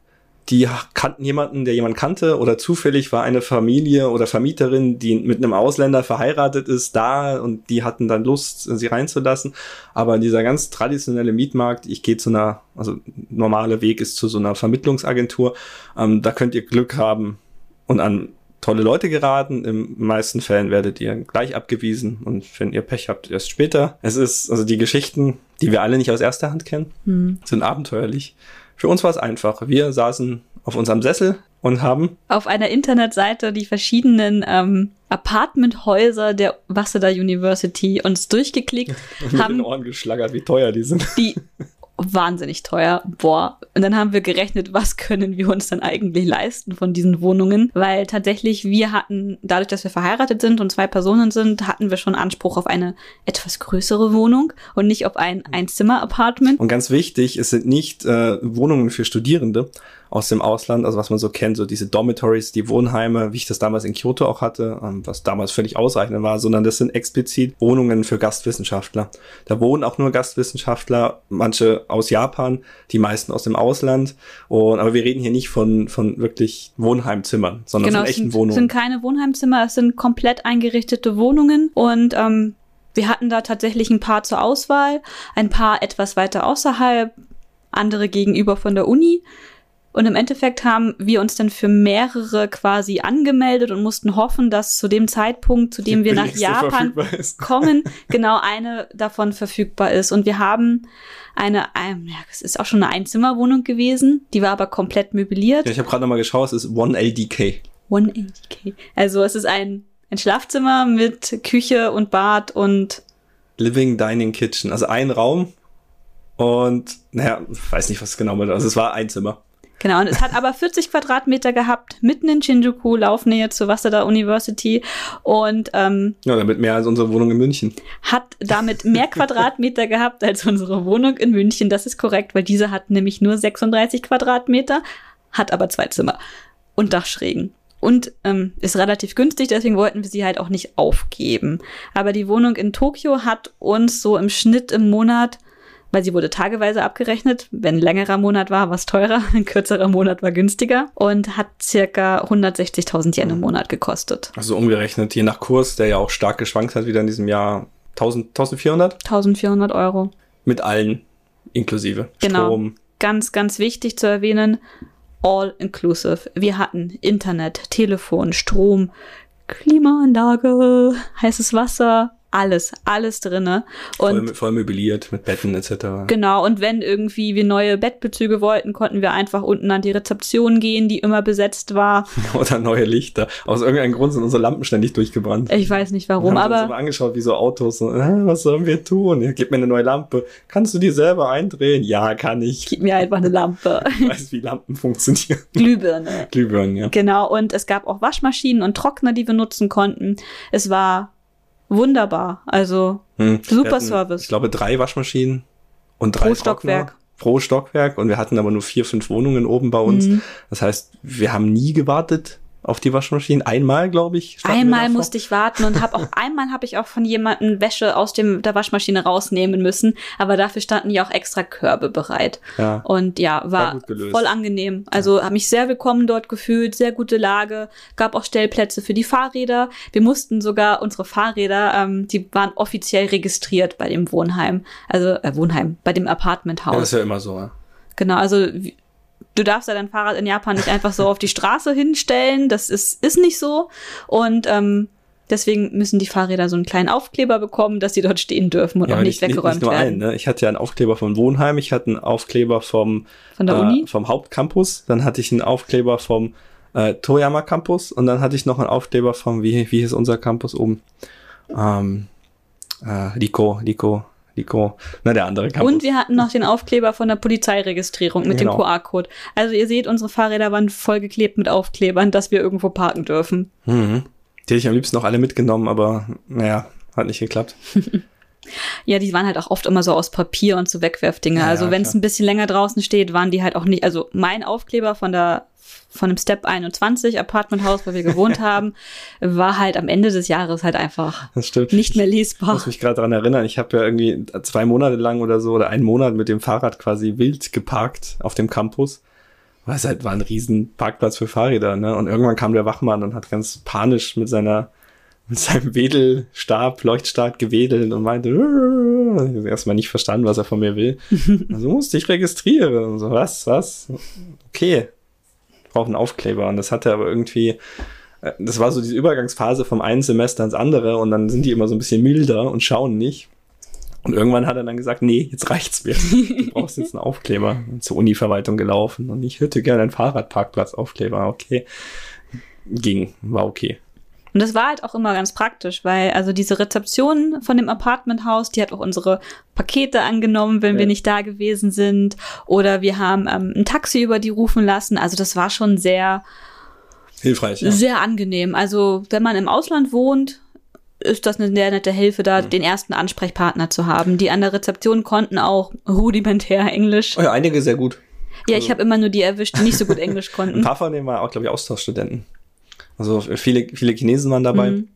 S2: Die kannten jemanden, der jemanden kannte oder zufällig war eine Familie oder Vermieterin, die mit einem Ausländer verheiratet ist, da und die hatten dann Lust, sie reinzulassen. Aber dieser ganz traditionelle Mietmarkt, ich gehe zu einer, also normale Weg ist zu so einer Vermittlungsagentur, ähm, da könnt ihr Glück haben und an tolle Leute geraten. Im meisten Fällen werdet ihr gleich abgewiesen und wenn ihr Pech habt, erst später. Es ist, also die Geschichten, die wir alle nicht aus erster Hand kennen, mhm. sind abenteuerlich. Für uns war es einfach. Wir saßen auf unserem Sessel und haben
S1: auf einer Internetseite die verschiedenen ähm, Apartmenthäuser der Waseda University uns durchgeklickt,
S2: und haben den Ohren geschlagert, wie teuer die sind.
S1: Die wahnsinnig teuer. Boah. Und dann haben wir gerechnet, was können wir uns dann eigentlich leisten von diesen Wohnungen? Weil tatsächlich wir hatten, dadurch, dass wir verheiratet sind und zwei Personen sind, hatten wir schon Anspruch auf eine etwas größere Wohnung und nicht auf ein Einzimmer-Apartment.
S2: Und ganz wichtig, es sind nicht äh, Wohnungen für Studierende, aus dem Ausland, also was man so kennt, so diese Dormitories, die Wohnheime, wie ich das damals in Kyoto auch hatte, ähm, was damals völlig ausreichend war, sondern das sind explizit Wohnungen für Gastwissenschaftler. Da wohnen auch nur Gastwissenschaftler, manche aus Japan, die meisten aus dem Ausland. Und, aber wir reden hier nicht von, von wirklich Wohnheimzimmern, sondern
S1: genau,
S2: von echten
S1: sind,
S2: Wohnungen.
S1: Es sind keine Wohnheimzimmer, es sind komplett eingerichtete Wohnungen und ähm, wir hatten da tatsächlich ein paar zur Auswahl, ein paar etwas weiter außerhalb, andere gegenüber von der Uni. Und im Endeffekt haben wir uns dann für mehrere quasi angemeldet und mussten hoffen, dass zu dem Zeitpunkt, zu dem wir nach Japan kommen, genau eine davon verfügbar ist. Und wir haben eine, ein, ja, es ist auch schon eine Einzimmerwohnung gewesen, die war aber komplett möbliert.
S2: Ja, ich habe gerade nochmal geschaut, es ist 1LDK.
S1: 1LDK. Also es ist ein, ein Schlafzimmer mit Küche und Bad und
S2: Living Dining Kitchen. Also ein Raum und, naja, weiß nicht, was genau mit, also es war ein Zimmer.
S1: Genau, und es hat aber 40 Quadratmeter gehabt, mitten in Shinjuku, Laufnähe zur Waseda University. Und ähm,
S2: ja, damit mehr als unsere Wohnung in München.
S1: Hat damit mehr Quadratmeter gehabt als unsere Wohnung in München. Das ist korrekt, weil diese hat nämlich nur 36 Quadratmeter, hat aber zwei Zimmer und Dachschrägen und ähm, ist relativ günstig, deswegen wollten wir sie halt auch nicht aufgeben. Aber die Wohnung in Tokio hat uns so im Schnitt im Monat weil sie wurde tageweise abgerechnet. Wenn ein längerer Monat war, war es teurer, ein kürzerer Monat war günstiger und hat circa 160.000 Yen im Monat gekostet.
S2: Also umgerechnet, je nach Kurs, der ja auch stark geschwankt hat wieder in diesem Jahr, 1000, 1400?
S1: 1400 Euro.
S2: Mit allen inklusive.
S1: Genau. Strom. Ganz, ganz wichtig zu erwähnen, all inclusive. Wir hatten Internet, Telefon, Strom, Klimaanlage, heißes Wasser, alles, alles drinne.
S2: Und voll, voll möbliert mit Betten etc.
S1: Genau, und wenn irgendwie wir neue Bettbezüge wollten, konnten wir einfach unten an die Rezeption gehen, die immer besetzt war.
S2: Oder neue Lichter. Aus irgendeinem Grund sind unsere Lampen ständig durchgebrannt.
S1: Ich weiß nicht warum, wir haben
S2: aber. Uns aber angeschaut, wie so Autos. Äh, was sollen wir tun? Ja, gib mir eine neue Lampe. Kannst du die selber eindrehen? Ja, kann ich.
S1: Gib mir einfach eine Lampe.
S2: Ich weiß, wie Lampen funktionieren.
S1: Glühbirne.
S2: Glühbirnen, ja.
S1: Genau, und es gab auch Waschmaschinen und Trockner, die wir nutzen konnten. Es war wunderbar. Also hm. super hatten, Service.
S2: Ich glaube drei Waschmaschinen und drei
S1: pro Stockwerk.
S2: Pro Stockwerk und wir hatten aber nur vier, fünf Wohnungen oben bei uns. Mhm. Das heißt, wir haben nie gewartet auf die Waschmaschine. Einmal, glaube ich.
S1: Einmal musste ich warten und habe auch einmal habe ich auch von jemandem Wäsche aus dem der Waschmaschine rausnehmen müssen, aber dafür standen ja auch extra Körbe bereit. Ja. Und ja, war, war voll angenehm. Also ja. habe mich sehr willkommen dort gefühlt, sehr gute Lage, gab auch Stellplätze für die Fahrräder. Wir mussten sogar unsere Fahrräder, ähm, die waren offiziell registriert bei dem Wohnheim, also äh, Wohnheim, bei dem Apartmenthaus. Ja,
S2: das ist ja immer so. Ja.
S1: Genau, also du darfst ja dein Fahrrad in Japan nicht einfach so auf die Straße hinstellen. Das ist, ist nicht so. Und ähm, deswegen müssen die Fahrräder so einen kleinen Aufkleber bekommen, dass sie dort stehen dürfen und ja, auch nicht, nicht weggeräumt nicht nur werden. Einen,
S2: ne? Ich hatte ja einen Aufkleber vom Wohnheim, ich hatte einen Aufkleber vom,
S1: Von der Uni?
S2: Äh, vom Hauptcampus, dann hatte ich einen Aufkleber vom äh, Toyama Campus und dann hatte ich noch einen Aufkleber vom, wie, wie hieß unser Campus oben? Ähm, äh, Lico, Lico, Nico, na der andere
S1: Campus. Und wir hatten noch den Aufkleber von der Polizeiregistrierung mit genau. dem QR-Code. Also ihr seht, unsere Fahrräder waren vollgeklebt mit Aufklebern, dass wir irgendwo parken dürfen.
S2: Mhm. Die hätte ich am liebsten noch alle mitgenommen, aber naja, hat nicht geklappt.
S1: ja, die waren halt auch oft immer so aus Papier und so Wegwerfdinger. Ja, also wenn es ein bisschen länger draußen steht, waren die halt auch nicht. Also mein Aufkleber von der von dem Step 21 Apartmenthaus, wo wir gewohnt haben, war halt am Ende des Jahres halt einfach nicht mehr lesbar.
S2: Ich muss mich gerade daran erinnern, ich habe ja irgendwie zwei Monate lang oder so oder einen Monat mit dem Fahrrad quasi wild geparkt auf dem Campus. Weil es halt war ein riesen Parkplatz für Fahrräder, ne? Und irgendwann kam der Wachmann und hat ganz panisch mit seiner mit seinem Wedelstab, Leuchtstab gewedelt und meinte, ich erstmal nicht verstanden, was er von mir will. also musste ich registrieren. Und so, was, was? Okay brauche einen Aufkleber. Und das hatte aber irgendwie, äh, das war so diese Übergangsphase vom einen Semester ins andere und dann sind die immer so ein bisschen milder und schauen nicht. Und irgendwann hat er dann gesagt, nee, jetzt reicht's mir. Du brauchst jetzt einen Aufkleber. Zur Univerwaltung gelaufen und ich hätte gerne einen Fahrradparkplatz-Aufkleber. Okay. Ging, war okay.
S1: Und das war halt auch immer ganz praktisch, weil also diese Rezeption von dem Apartmenthaus, die hat auch unsere Pakete angenommen, wenn ja. wir nicht da gewesen sind. Oder wir haben ähm, ein Taxi über die rufen lassen. Also das war schon sehr
S2: hilfreich. Ja.
S1: Sehr angenehm. Also wenn man im Ausland wohnt, ist das eine sehr nette Hilfe, da mhm. den ersten Ansprechpartner zu haben. Die an der Rezeption konnten auch rudimentär Englisch.
S2: Oh ja, einige sehr gut.
S1: Ja, ich also habe immer nur die erwischt, die nicht so gut Englisch konnten.
S2: Ein paar von denen waren auch, glaube ich, Austauschstudenten. Also viele, viele Chinesen waren dabei. Mhm.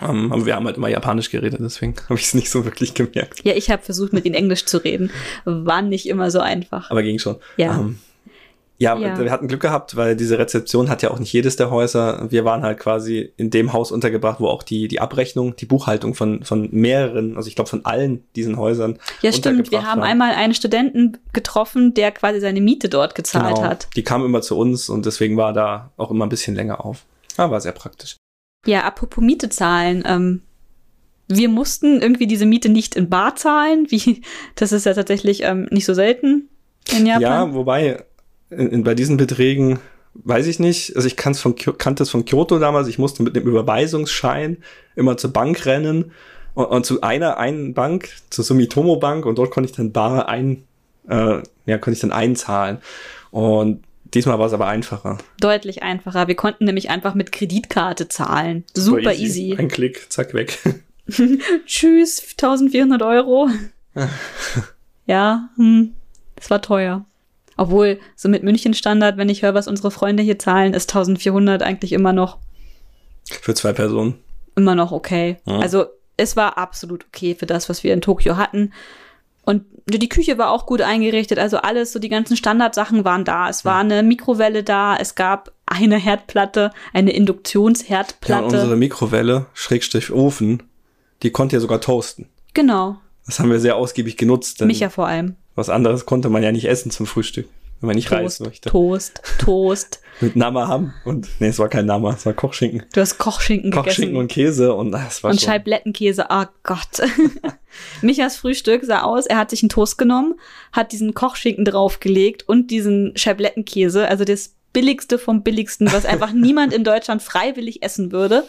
S2: Um, ähm, aber wir haben halt immer Japanisch geredet, deswegen habe ich es nicht so wirklich gemerkt.
S1: Ja, ich habe versucht, mit ihnen Englisch zu reden. War nicht immer so einfach.
S2: Aber ging schon.
S1: Ja. Um, ähm,
S2: ja, ja, wir hatten Glück gehabt, weil diese Rezeption hat ja auch nicht jedes der Häuser. Wir waren halt quasi in dem Haus untergebracht, wo auch die, die Abrechnung, die Buchhaltung von, von mehreren, also ich glaube von allen diesen Häusern.
S1: Ja, stimmt. Wir haben war. einmal einen Studenten getroffen, der quasi seine Miete dort gezahlt genau. hat.
S2: Die kam immer zu uns und deswegen war da auch immer ein bisschen länger auf. Ah, war sehr praktisch.
S1: Ja, apropos Miete zahlen. Ähm, wir mussten irgendwie diese Miete nicht in Bar zahlen. Wie, das ist ja tatsächlich ähm, nicht so selten in Japan.
S2: Ja, wobei in, in, bei diesen Beträgen weiß ich nicht. Also ich kann's von, kannte es von Kyoto damals. Ich musste mit dem Überweisungsschein immer zur Bank rennen und, und zu einer einen Bank, zur Sumitomo Bank und dort konnte ich dann bar ein, äh, ja, konnte ich dann einzahlen. Und Diesmal war es aber einfacher.
S1: Deutlich einfacher. Wir konnten nämlich einfach mit Kreditkarte zahlen. Super easy. easy.
S2: Ein Klick, zack, weg.
S1: Tschüss, 1400 Euro. ja, hm, das war teuer. Obwohl, so mit München-Standard, wenn ich höre, was unsere Freunde hier zahlen, ist 1400 eigentlich immer noch.
S2: Für zwei Personen.
S1: Immer noch okay. Ja. Also, es war absolut okay für das, was wir in Tokio hatten. Und die Küche war auch gut eingerichtet, also alles, so die ganzen Standardsachen waren da. Es war eine Mikrowelle da, es gab eine Herdplatte, eine Induktionsherdplatte.
S2: Ja, unsere Mikrowelle, Schrägstrich Ofen, die konnte ja sogar toasten.
S1: Genau.
S2: Das haben wir sehr ausgiebig genutzt.
S1: Mich ja vor allem.
S2: Was anderes konnte man ja nicht essen zum Frühstück wenn man nicht Toast, reisen möchte.
S1: Toast, Toast.
S2: Mit Nama haben und nee, es war kein Nama, es war Kochschinken.
S1: Du hast Kochschinken,
S2: Kochschinken
S1: gegessen.
S2: und Käse und das war
S1: und Scheiblettenkäse. Oh Gott. Michas Frühstück sah aus, er hat sich einen Toast genommen, hat diesen Kochschinken draufgelegt und diesen Scheiblettenkäse, also das billigste vom billigsten, was einfach niemand in Deutschland freiwillig essen würde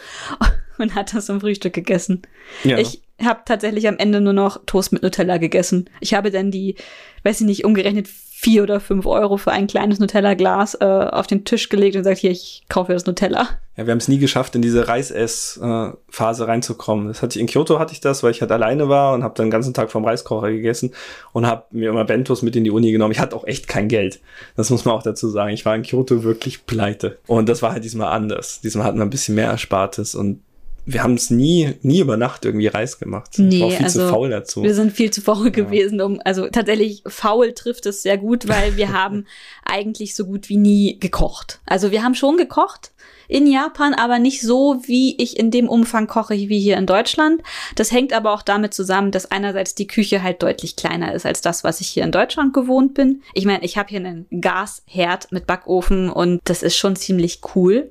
S1: und hat das zum Frühstück gegessen. Ja. Ich habe tatsächlich am Ende nur noch Toast mit Nutella gegessen. Ich habe dann die, weiß ich nicht, umgerechnet vier oder fünf Euro für ein kleines Nutella-Glas äh, auf den Tisch gelegt und gesagt, hier, ich kaufe das Nutella.
S2: Ja, wir haben es nie geschafft, in diese Reisess-Phase reinzukommen. Das hatte ich in Kyoto hatte ich das, weil ich halt alleine war und habe dann den ganzen Tag vom Reiskocher gegessen und habe mir immer Bentos mit in die Uni genommen. Ich hatte auch echt kein Geld. Das muss man auch dazu sagen. Ich war in Kyoto wirklich pleite. Und das war halt diesmal anders. Diesmal hatten wir ein bisschen mehr Erspartes und wir haben es nie, nie über Nacht irgendwie Reis gemacht.
S1: Nee,
S2: ich war viel
S1: also,
S2: zu faul dazu.
S1: Wir sind viel zu faul gewesen, um, also tatsächlich faul trifft es sehr gut, weil wir haben eigentlich so gut wie nie gekocht. Also wir haben schon gekocht in Japan, aber nicht so, wie ich in dem Umfang koche wie hier in Deutschland. Das hängt aber auch damit zusammen, dass einerseits die Küche halt deutlich kleiner ist als das, was ich hier in Deutschland gewohnt bin. Ich meine, ich habe hier einen Gasherd mit Backofen und das ist schon ziemlich cool.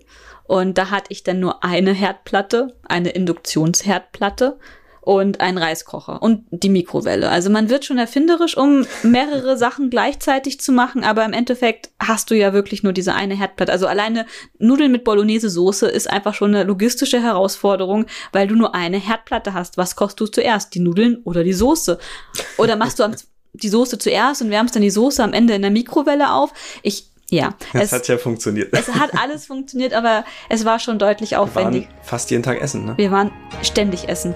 S1: Und da hatte ich dann nur eine Herdplatte, eine Induktionsherdplatte und einen Reiskocher und die Mikrowelle. Also man wird schon erfinderisch, um mehrere Sachen gleichzeitig zu machen, aber im Endeffekt hast du ja wirklich nur diese eine Herdplatte. Also alleine Nudeln mit Bolognese-Soße ist einfach schon eine logistische Herausforderung, weil du nur eine Herdplatte hast. Was kochst du zuerst, die Nudeln oder die Soße? Oder machst du die Soße zuerst und wärmst dann die Soße am Ende in der Mikrowelle auf? Ich ja.
S2: Es, es, hat ja funktioniert.
S1: Es hat alles funktioniert, aber es war schon deutlich aufwendig.
S2: Wir waren fast jeden Tag essen, ne?
S1: Wir waren ständig essen.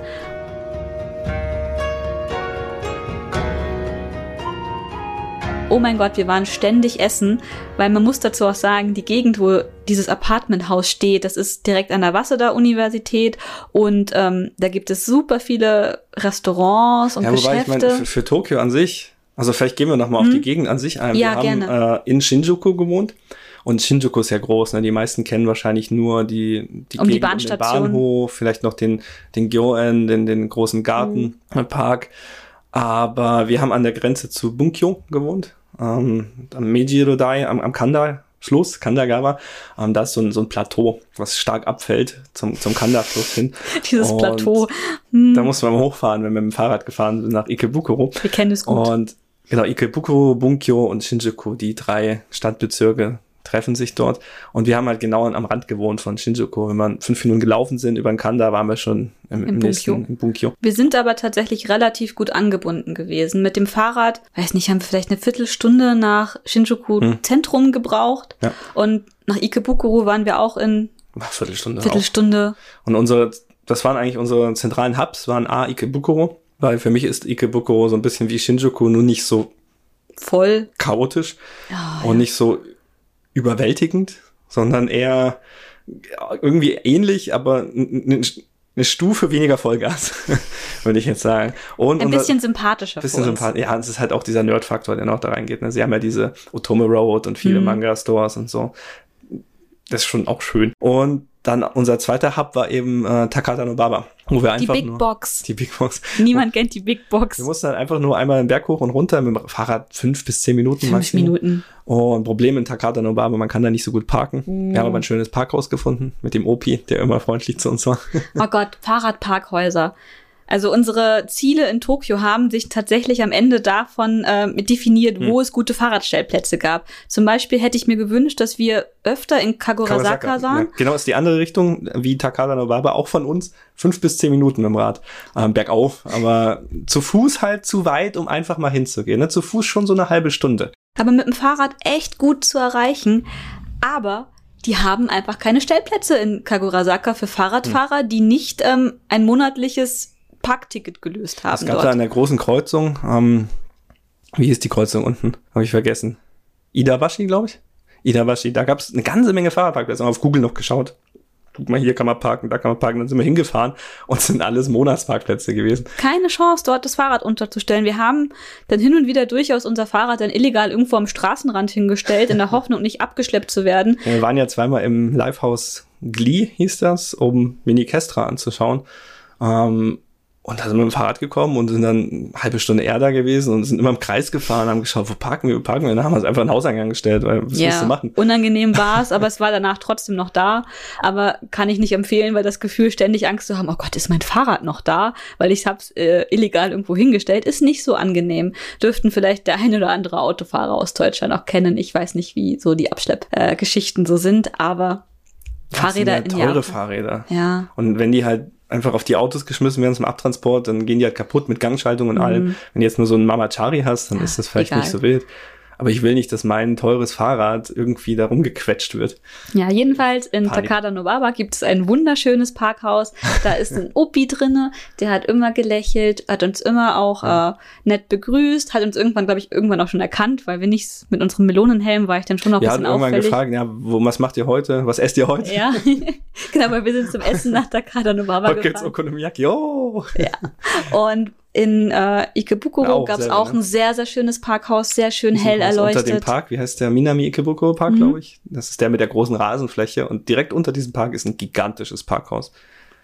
S1: Oh mein Gott, wir waren ständig essen, weil man muss dazu auch sagen, die Gegend, wo dieses Apartmenthaus steht, das ist direkt an der Waseda-Universität und ähm, da gibt es super viele Restaurants und ja, wobei Geschäfte. Ich
S2: meine, für, für Tokio an sich also vielleicht gehen wir nochmal hm. auf die hm? Gegend an sich ein.
S1: Ja,
S2: wir haben
S1: gerne.
S2: Äh, in Shinjuku gewohnt. Und Shinjuku ist ja groß, ne? Die meisten kennen wahrscheinlich nur die,
S1: die, um Gegend die
S2: um den Bahnhof, vielleicht noch den, den Gyoen, den, den großen Gartenpark. Hm. Aber wir haben an der Grenze zu Bunkyo gewohnt, ähm, am Meiji-Rodai, am, am Kanda, Fluss, Kandagawa. Ähm, da ist so ein, so ein Plateau, was stark abfällt zum, zum Kanda-Fluss hin.
S1: Dieses und Plateau.
S2: Hm. Da mussten wir mal hochfahren, wenn wir mit dem Fahrrad gefahren sind nach Ikebukuro.
S1: Wir kennen es gut.
S2: Und Genau, Ikebukuro, Bunkyo und Shinjuku, die drei Stadtbezirke treffen sich dort. Und wir haben halt genau am Rand gewohnt von Shinjuku. Wenn wir fünf Minuten gelaufen sind über den Kanda, waren wir schon im, im, im nächsten im Bunkyo.
S1: Wir sind aber tatsächlich relativ gut angebunden gewesen. Mit dem Fahrrad, weiß nicht, haben wir vielleicht eine Viertelstunde nach Shinjuku hm. Zentrum gebraucht. Ja. Und nach Ikebukuro waren wir auch in
S2: Ach, Viertelstunde.
S1: Viertelstunde.
S2: Auch. Und unsere, das waren eigentlich unsere zentralen Hubs, waren A, Ikebukuro weil für mich ist Ikebukuro so ein bisschen wie Shinjuku, nur nicht so
S1: voll
S2: chaotisch oh, und ja. nicht so überwältigend, sondern eher irgendwie ähnlich, aber eine Stufe weniger Vollgas, würde ich jetzt sagen. Und
S1: ein bisschen sympathischer.
S2: Bisschen sympathisch. Ja, es ist halt auch dieser Nerd-Faktor, der noch da reingeht. Ne? Sie haben ja diese Otome Road und viele mhm. Manga-Stores und so. Das ist schon auch schön. Und dann unser zweiter Hub war eben äh, Takata Nobaba, wo wir einfach
S1: die Big
S2: nur,
S1: Box.
S2: Die Big Box.
S1: Niemand kennt die Big Box.
S2: Wir mussten dann einfach nur einmal den Berg hoch und runter mit dem Fahrrad fünf bis zehn Minuten.
S1: Fünf Maximum. Minuten.
S2: Oh, ein Problem in Takata Nobaba, man kann da nicht so gut parken. Mm. Wir haben aber ein schönes Parkhaus gefunden mit dem Opi, der immer freundlich zu uns war.
S1: Oh Gott, Fahrradparkhäuser. Also unsere Ziele in Tokio haben sich tatsächlich am Ende davon äh, definiert, wo hm. es gute Fahrradstellplätze gab. Zum Beispiel hätte ich mir gewünscht, dass wir öfter in Kagurasaka waren.
S2: Ja, genau, ist die andere Richtung, wie Takada Nobaba, auch von uns. Fünf bis zehn Minuten mit dem Rad. Ähm, bergauf, aber zu Fuß halt zu weit, um einfach mal hinzugehen. Ne? Zu Fuß schon so eine halbe Stunde.
S1: Aber mit dem Fahrrad echt gut zu erreichen. Aber die haben einfach keine Stellplätze in Kagurasaka für Fahrradfahrer, hm. die nicht ähm, ein monatliches Parkticket gelöst haben.
S2: Es gab dort. da an der großen Kreuzung, ähm, wie hieß die Kreuzung unten? Habe ich vergessen. Idabashi, glaube ich. Idabashi, da gab es eine ganze Menge Fahrradparkplätze. Haben auf Google noch geschaut. Guck mal, hier kann man parken, da kann man parken. Dann sind wir hingefahren und sind alles Monatsparkplätze gewesen.
S1: Keine Chance, dort das Fahrrad unterzustellen. Wir haben dann hin und wieder durchaus unser Fahrrad dann illegal irgendwo am Straßenrand hingestellt, in der Hoffnung, nicht abgeschleppt zu werden.
S2: Ja, wir waren ja zweimal im Livehouse Glee, hieß das, um Mini Kestra anzuschauen. Ähm, und da sind wir mit dem Fahrrad gekommen und sind dann eine halbe Stunde eher da gewesen und sind immer im Kreis gefahren, haben geschaut, wo parken wir, wo parken wir. Und dann haben wir es einfach in den Hauseingang gestellt, weil was ja, du machen?
S1: Unangenehm war es, aber es war danach trotzdem noch da. Aber kann ich nicht empfehlen, weil das Gefühl, ständig Angst zu haben, oh Gott, ist mein Fahrrad noch da? Weil ich hab's äh, illegal irgendwo hingestellt, ist nicht so angenehm. Dürften vielleicht der eine oder andere Autofahrer aus Deutschland auch kennen. Ich weiß nicht, wie so die Abschleppgeschichten äh, so sind, aber Fahrräder
S2: das sind ja teure Fahrräder.
S1: Ja.
S2: Und wenn die halt einfach auf die Autos geschmissen werden zum Abtransport, dann gehen die halt kaputt mit Gangschaltung und mhm. allem. Wenn du jetzt nur so einen Mamachari hast, dann ja, ist das vielleicht egal. nicht so wild. Aber ich will nicht, dass mein teures Fahrrad irgendwie da rumgequetscht wird.
S1: Ja, jedenfalls in Panik. Takada Nobaba gibt es ein wunderschönes Parkhaus. Da ist ein Opi drinne, der hat immer gelächelt, hat uns immer auch äh, nett begrüßt, hat uns irgendwann, glaube ich, irgendwann auch schon erkannt, weil wir nicht mit unserem Melonenhelm war ich dann schon noch ein
S2: ja,
S1: bisschen
S2: irgendwann
S1: auffällig.
S2: gefragt, ja, wo, was macht ihr heute? Was esst ihr heute?
S1: Ja, genau, weil wir sind zum Essen nach Takada Nobaba
S2: heute gefahren. Okonomiyaki, oh!
S1: Ja, und in äh, Ikebukuro gab es auch ne? ein sehr, sehr schönes Parkhaus, sehr schön hell erleuchtet.
S2: Unter dem Park, wie heißt der? Minami Ikebukuro Park, mhm. glaube ich. Das ist der mit der großen Rasenfläche. Und direkt unter diesem Park ist ein gigantisches Parkhaus.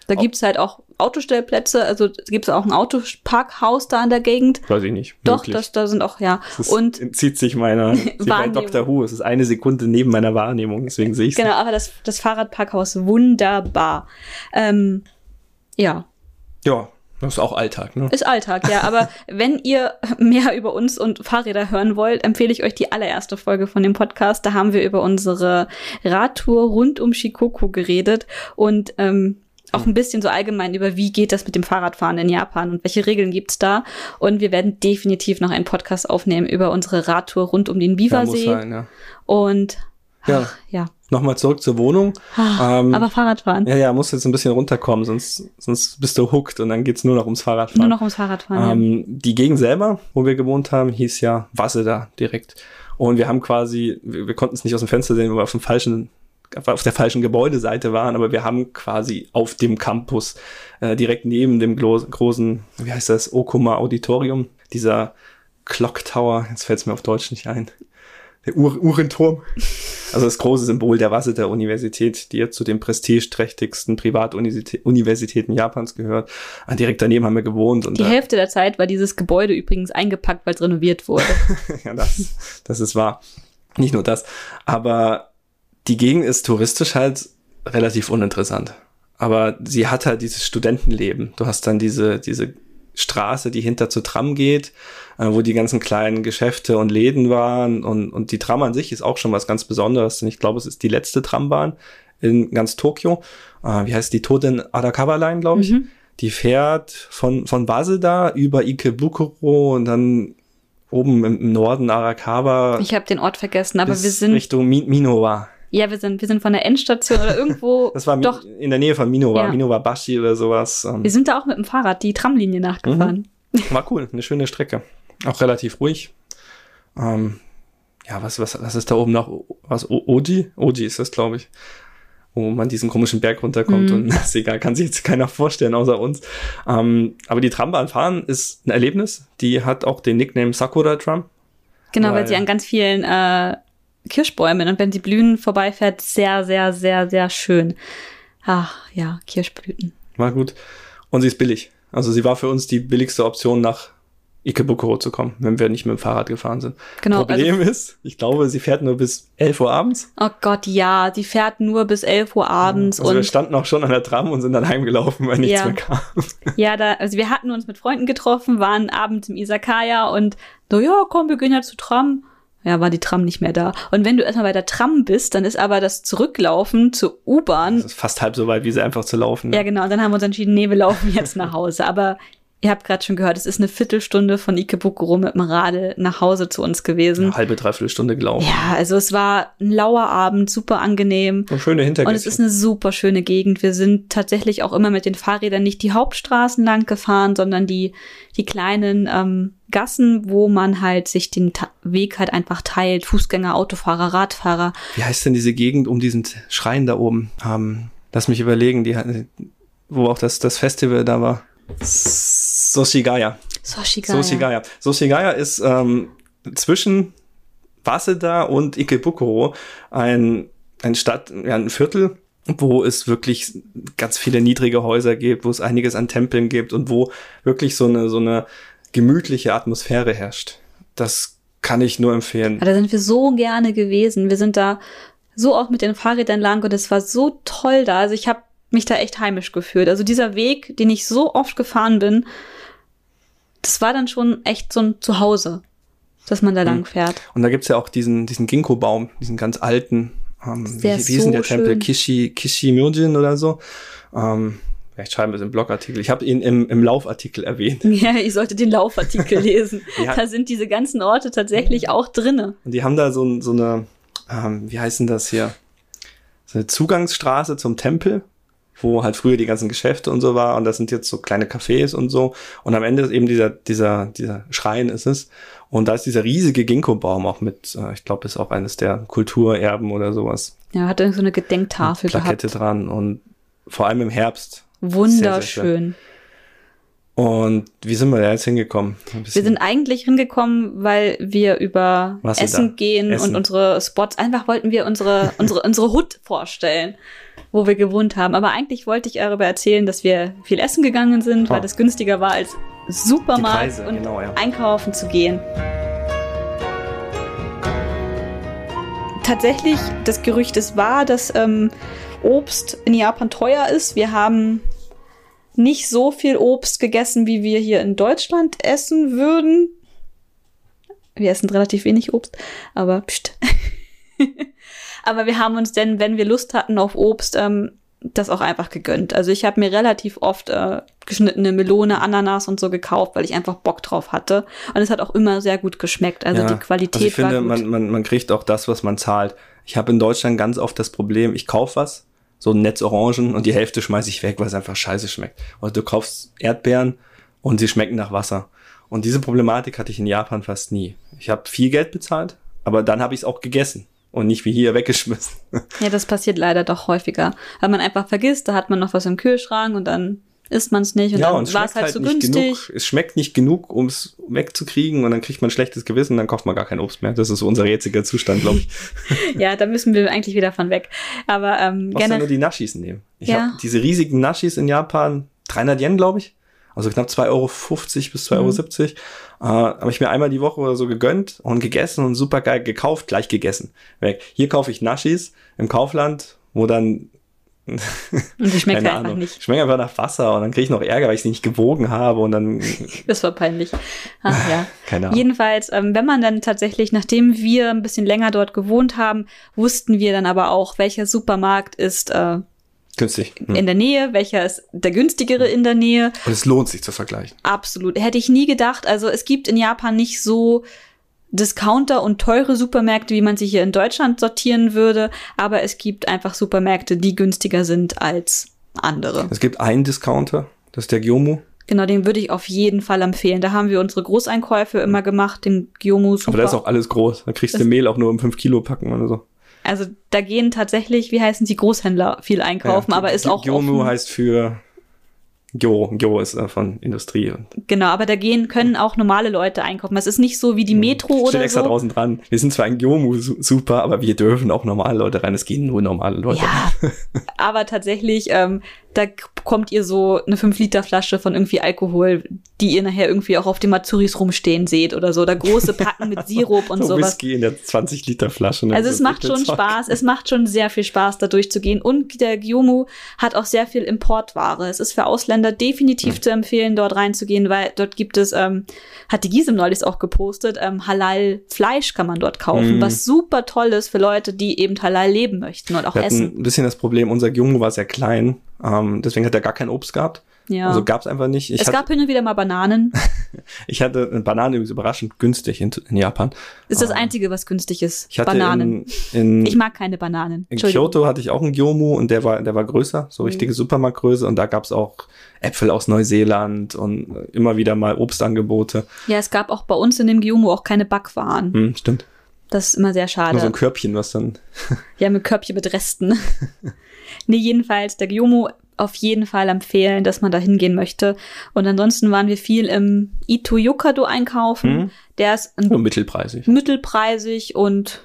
S1: Da gibt es halt auch Autostellplätze, also gibt es auch ein Autoparkhaus da in der Gegend.
S2: Weiß ich nicht.
S1: Doch, das, da sind auch, ja.
S2: Das und entzieht sich meiner, bei Dr. Who. Es ist eine Sekunde neben meiner Wahrnehmung, deswegen sehe ich es.
S1: Genau, aber das, das Fahrradparkhaus wunderbar. Ähm, ja.
S2: Ja, das ist auch Alltag, ne?
S1: Ist Alltag, ja. Aber wenn ihr mehr über uns und Fahrräder hören wollt, empfehle ich euch die allererste Folge von dem Podcast. Da haben wir über unsere Radtour rund um Shikoku geredet und ähm, auch ein bisschen so allgemein über, wie geht das mit dem Fahrradfahren in Japan und welche Regeln gibt's da. Und wir werden definitiv noch einen Podcast aufnehmen über unsere Radtour rund um den Biwasee. Ja, sein, ja. Und
S2: ja. Ach, ja. Nochmal zurück zur Wohnung.
S1: Ah, ähm, aber Fahrradfahren.
S2: Ja, ja, musst jetzt ein bisschen runterkommen, sonst, sonst bist du hooked und dann geht's nur noch ums Fahrradfahren.
S1: Nur noch ums Fahrradfahren.
S2: Ähm, ja. Die Gegend selber, wo wir gewohnt haben, hieß ja Waseda direkt. Und wir haben quasi, wir, wir konnten es nicht aus dem Fenster sehen, weil wir auf dem falschen auf der falschen Gebäudeseite waren, aber wir haben quasi auf dem Campus äh, direkt neben dem großen, wie heißt das, Okuma Auditorium, dieser Clock Tower, jetzt fällt es mir auf Deutsch nicht ein, der Uhr Uhrenturm. Also das große Symbol der Waseda Universität, die jetzt zu den prestigeträchtigsten Privatuniversitäten Japans gehört. Ah, direkt daneben haben wir gewohnt.
S1: Und die Hälfte der Zeit war dieses Gebäude übrigens eingepackt, weil es renoviert wurde.
S2: ja, das, das ist wahr. Nicht nur das. Aber die Gegend ist touristisch halt relativ uninteressant. Aber sie hat halt dieses Studentenleben. Du hast dann diese, diese Straße, die hinter zur Tram geht, äh, wo die ganzen kleinen Geschäfte und Läden waren. Und, und die Tram an sich ist auch schon was ganz Besonderes. Und ich glaube, es ist die letzte Trambahn in ganz Tokio. Äh, wie heißt die? Toten Arakawa Line, glaube ich. Mhm. Die fährt von, von Waseda über Ikebukuro und dann oben im Norden Arakawa.
S1: Ich habe den Ort vergessen, aber wir sind
S2: Richtung Minowa.
S1: Ja, wir sind, wir sind von der Endstation oder irgendwo.
S2: das war doch in der Nähe von Minowa, ja. Minowa Bashi oder sowas.
S1: Ähm. Wir sind da auch mit dem Fahrrad die Tramlinie nachgefahren.
S2: Mhm. War cool, eine schöne Strecke. Auch relativ ruhig. Ähm, ja, was, was, was ist da oben noch? Was, Oji? Oji ist das, glaube ich. Wo man diesen komischen Berg runterkommt mhm. und ist egal, kann sich jetzt keiner vorstellen außer uns. Ähm, aber die Trambahn fahren ist ein Erlebnis. Die hat auch den Nickname Sakura Tram.
S1: Genau, weil, weil sie an ganz vielen äh, Kirschbäumen und wenn sie blühen vorbeifährt, sehr, sehr, sehr, sehr schön. Ach ja, Kirschblüten.
S2: War gut. Und sie ist billig. Also sie war für uns die billigste Option nach Ikebukuro zu kommen, wenn wir nicht mit dem Fahrrad gefahren sind. Genau. Problem also, ist, ich glaube, sie fährt nur bis 11 Uhr abends.
S1: Oh Gott, ja, die fährt nur bis 11 Uhr abends.
S2: Also und wir standen auch schon an der Tram und sind dann heimgelaufen, weil nichts
S1: ja.
S2: mehr kam.
S1: Ja, da, also wir hatten uns mit Freunden getroffen, waren abends im Isakaya und so, ja, komm, wir gehen ja zu Tram ja, war die Tram nicht mehr da. Und wenn du erstmal bei der Tram bist, dann ist aber das Zurücklaufen zur U-Bahn. Das
S2: ist fast halb so weit, wie sie einfach zu laufen.
S1: Ne? Ja, genau. Und dann haben wir uns entschieden, nee, wir laufen jetzt nach Hause. Aber Ihr habt gerade schon gehört, es ist eine Viertelstunde von Ikebukuro mit dem Radl nach Hause zu uns gewesen.
S2: Eine halbe, dreiviertel Stunde gelaufen.
S1: Ja, also es war ein lauer Abend, super angenehm.
S2: Und schöne Hintergründe.
S1: Und es ist eine super schöne Gegend. Wir sind tatsächlich auch immer mit den Fahrrädern nicht die Hauptstraßen lang gefahren, sondern die, die kleinen ähm, Gassen, wo man halt sich den Ta Weg halt einfach teilt. Fußgänger, Autofahrer, Radfahrer.
S2: Wie heißt denn diese Gegend um diesen Schrein da oben? Ähm, lass mich überlegen, die, wo auch das, das Festival da war. Soshigaya.
S1: Soshigaya.
S2: Soshigaya. Soshigaya ist ähm, zwischen Waseda und Ikebukuro ein, ein Stadt, ja, ein Viertel, wo es wirklich ganz viele niedrige Häuser gibt, wo es einiges an Tempeln gibt und wo wirklich so eine, so eine gemütliche Atmosphäre herrscht. Das kann ich nur empfehlen.
S1: Ja, da sind wir so gerne gewesen. Wir sind da so oft mit den Fahrrädern lang und es war so toll da. Also ich habe mich da echt heimisch gefühlt. Also dieser Weg, den ich so oft gefahren bin, das war dann schon echt so ein Zuhause, dass man da mhm. lang fährt.
S2: Und da gibt's ja auch diesen, diesen Ginkgo-Baum, diesen ganz alten, ähm, wie, wie ist denn der schön. Tempel? Kishi, Kishi Myojin oder so. Ähm, Vielleicht schreiben wir es im Blogartikel. Ich habe ihn im, im Laufartikel erwähnt.
S1: Ja, ich sollte den Laufartikel lesen. ja. Da sind diese ganzen Orte tatsächlich auch drinne.
S2: Und die haben da so, so eine, ähm, wie heißt denn das hier? So eine Zugangsstraße zum Tempel, wo halt früher die ganzen Geschäfte und so war. Und das sind jetzt so kleine Cafés und so. Und am Ende ist eben dieser, dieser, dieser Schrein ist es. Und da ist dieser riesige Ginkgo-Baum auch mit, äh, ich glaube, ist auch eines der Kulturerben oder sowas.
S1: Ja, hat so eine Gedenktafel
S2: Plakette gehabt. dran und vor allem im Herbst.
S1: Wunderschön. Sehr, sehr
S2: und wie sind wir da jetzt hingekommen?
S1: Wir sind eigentlich hingekommen, weil wir über Was Essen gehen Essen. und unsere Spots. Einfach wollten wir unsere, unsere, unsere Hut vorstellen, wo wir gewohnt haben. Aber eigentlich wollte ich darüber erzählen, dass wir viel essen gegangen sind, oh. weil das günstiger war als Supermarkt Preise, und genau, ja. einkaufen zu gehen. Tatsächlich, das Gerücht ist wahr, dass ähm, Obst in Japan teuer ist. Wir haben nicht so viel Obst gegessen, wie wir hier in Deutschland essen würden. Wir essen relativ wenig Obst, aber pst. aber wir haben uns denn, wenn wir Lust hatten auf Obst, ähm, das auch einfach gegönnt. Also ich habe mir relativ oft äh, geschnittene Melone, Ananas und so gekauft, weil ich einfach Bock drauf hatte. Und es hat auch immer sehr gut geschmeckt. Also ja, die Qualität also
S2: ich finde, Man, man, man kriegt auch das, was man zahlt. Ich habe in Deutschland ganz oft das Problem, ich kaufe was, so ein Netz Orangen und die Hälfte schmeiße ich weg, weil es einfach scheiße schmeckt. Oder du kaufst Erdbeeren und sie schmecken nach Wasser. Und diese Problematik hatte ich in Japan fast nie. Ich habe viel Geld bezahlt, aber dann habe ich es auch gegessen und nicht wie hier weggeschmissen.
S1: Ja, das passiert leider doch häufiger. Weil man einfach vergisst, da hat man noch was im Kühlschrank und dann isst man es nicht und
S2: ja,
S1: dann war es halt, halt so günstig.
S2: Genug. Es schmeckt nicht genug, um es wegzukriegen und dann kriegt man ein schlechtes Gewissen und dann kauft man gar kein Obst mehr. Das ist so unser jetziger Zustand, glaube ich.
S1: ja, da müssen wir eigentlich wieder von weg. Aber ähm,
S2: gerne. nur die Naschis nehmen. Ich ja. habe diese riesigen Naschis in Japan, 300 Yen, glaube ich. Also knapp 2,50 Euro bis 2,70 Euro. Mhm. Äh, habe ich mir einmal die Woche oder so gegönnt und gegessen und super geil gekauft, gleich gegessen. Weg. Hier kaufe ich Naschis im Kaufland, wo dann
S1: und die schmeckt einfach Ahnung. nicht.
S2: Schmeckt einfach nach Wasser und dann kriege ich noch Ärger, weil ich sie nicht gewogen habe und dann.
S1: das war peinlich. Ach ja.
S2: Keine Ahnung.
S1: Jedenfalls, ähm, wenn man dann tatsächlich, nachdem wir ein bisschen länger dort gewohnt haben, wussten wir dann aber auch, welcher Supermarkt ist äh,
S2: günstig
S1: hm. in der Nähe, welcher ist der günstigere in der Nähe.
S2: Und es lohnt sich zu vergleichen.
S1: Absolut. Hätte ich nie gedacht. Also es gibt in Japan nicht so Discounter und teure Supermärkte, wie man sie hier in Deutschland sortieren würde, aber es gibt einfach Supermärkte, die günstiger sind als andere.
S2: Es gibt einen Discounter, das ist der Gyomu.
S1: Genau, den würde ich auf jeden Fall empfehlen. Da haben wir unsere Großeinkäufe immer gemacht, den Gyomu
S2: Super. Aber da ist auch alles groß. Da kriegst du Mehl auch nur um 5 Kilo packen oder so.
S1: Also da gehen tatsächlich, wie heißen sie, Großhändler viel einkaufen, ja, aber ist auch
S2: Gyomu heißt für Gyo, Gyo ist äh, von Industrie.
S1: Genau, aber da gehen können auch normale Leute einkaufen. Es ist nicht so wie die Metro Steht oder
S2: extra
S1: so.
S2: draußen dran. Wir sind zwar ein Gyomu super, aber wir dürfen auch normale Leute rein. Es gehen nur normale Leute.
S1: Ja, aber tatsächlich ähm, da bekommt ihr so eine 5-Liter-Flasche von irgendwie Alkohol, die ihr nachher irgendwie auch auf den Matsuris rumstehen seht oder so. Da große Packen mit Sirup und so sowas.
S2: Whisky in der 20-Liter-Flasche.
S1: Ne? Also es macht schon. Spaß. Es macht schon sehr viel Spaß, da durchzugehen. Und der Gyomu hat auch sehr viel Importware. Es ist für Ausländer definitiv mhm. zu empfehlen, dort reinzugehen, weil dort gibt es, ähm, hat die Gisem neulich auch gepostet, ähm, Halal-Fleisch kann man dort kaufen, mhm. was super toll ist für Leute, die eben Halal leben möchten und auch Wir essen.
S2: ein bisschen das Problem, unser Gyomu war sehr klein ähm, deswegen hat er gar kein Obst gehabt. Ja. Also gab es einfach nicht.
S1: Ich es hatte, gab hin und wieder mal Bananen.
S2: ich hatte eine Banane übrigens überraschend günstig in, in Japan.
S1: ist das ähm, Einzige, was günstig ist.
S2: Ich hatte Bananen. In,
S1: in, ich mag keine Bananen.
S2: In Kyoto hatte ich auch einen Gyomu und der war, der war größer, so mhm. richtige Supermarktgröße. Und da gab es auch Äpfel aus Neuseeland und immer wieder mal Obstangebote.
S1: Ja, es gab auch bei uns in dem Gyomu auch keine Backwaren.
S2: Hm, stimmt.
S1: Das ist immer sehr schade. Nur
S2: so ein Körbchen, was dann.
S1: ja, mit Körbchen mit Resten. nee, jedenfalls, der Gyomo auf jeden Fall empfehlen, dass man da hingehen möchte. Und ansonsten waren wir viel im Ito Yokado einkaufen. Mhm. Der ist
S2: ein oh, mittelpreisig.
S1: Mittelpreisig und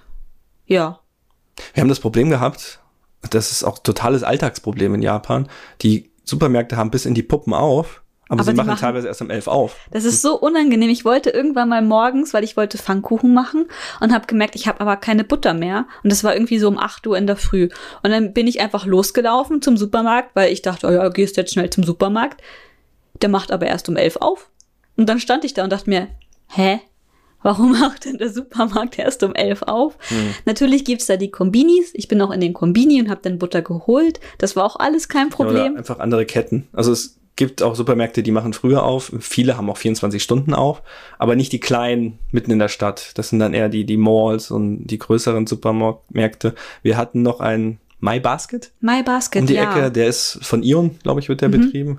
S1: ja.
S2: Wir haben das Problem gehabt, das ist auch totales Alltagsproblem in Japan. Die Supermärkte haben bis in die Puppen auf aber, aber sie machen, machen, teilweise erst um elf auf.
S1: Das ist so unangenehm. Ich wollte irgendwann mal morgens, weil ich wollte Pfannkuchen machen und habe gemerkt, ich habe aber keine Butter mehr. Und das war irgendwie so um acht Uhr in der Früh. Und dann bin ich einfach losgelaufen zum Supermarkt, weil ich dachte, oh ja, gehst jetzt schnell zum Supermarkt. Der macht aber erst um elf auf. Und dann stand ich da und dachte mir, hä? Warum macht denn der Supermarkt erst um elf auf? Hm. Natürlich gibt's da die Kombinis. Ich bin auch in den Kombini und habe dann Butter geholt. Das war auch alles kein Problem.
S2: Oder einfach andere Ketten. Also es gibt auch Supermärkte, die machen früher auf. Viele haben auch 24 Stunden auf, aber nicht die kleinen mitten in der Stadt. Das sind dann eher die, die Malls und die größeren Supermärkte. Wir hatten noch einen My Basket.
S1: My Basket,
S2: Um die
S1: ja.
S2: Ecke, der ist von Ion, glaube ich, wird der mhm. betrieben.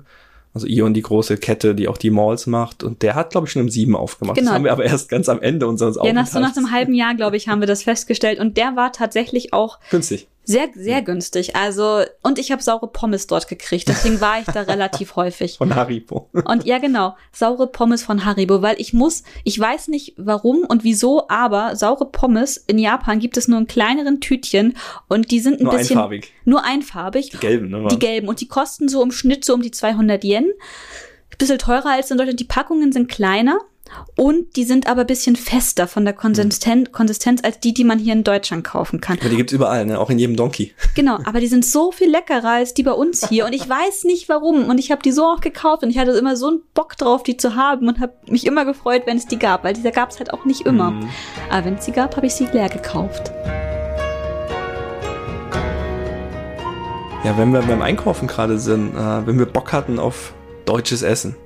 S2: Also Ion, die große Kette, die auch die Malls macht. Und der hat, glaube ich, schon um sieben aufgemacht. Genau. Das haben wir aber erst ganz am Ende unseres
S1: Ja, nach, so nach einem halben Jahr, glaube ich, haben wir das festgestellt. Und der war tatsächlich auch
S2: günstig.
S1: Sehr, sehr günstig. Also, und ich habe saure Pommes dort gekriegt. Deswegen war ich da relativ häufig.
S2: Von Haribo.
S1: Und ja, genau. Saure Pommes von Haribo. Weil ich muss, ich weiß nicht warum und wieso, aber saure Pommes in Japan gibt es nur in kleineren Tütchen und die sind ein
S2: nur
S1: bisschen.
S2: Einfarbig.
S1: Nur einfarbig.
S2: Die gelben, ne?
S1: Die gelben. Und die kosten so im Schnitt so um die 200 Yen. Ein bisschen teurer als in Deutschland. Die Packungen sind kleiner. Und die sind aber bisschen fester von der Konsistenz, mhm. Konsistenz als die, die man hier in Deutschland kaufen kann.
S2: Aber die gibt's überall, ne? auch in jedem Donkey.
S1: Genau, aber die sind so viel leckerer als die bei uns hier. Und ich weiß nicht warum. Und ich habe die so auch gekauft und ich hatte immer so einen Bock drauf, die zu haben und habe mich immer gefreut, wenn es die gab, weil dieser gab's halt auch nicht immer. Mhm. Aber wenn es sie gab, habe ich sie leer gekauft.
S2: Ja, wenn wir beim Einkaufen gerade sind, äh, wenn wir Bock hatten auf deutsches Essen.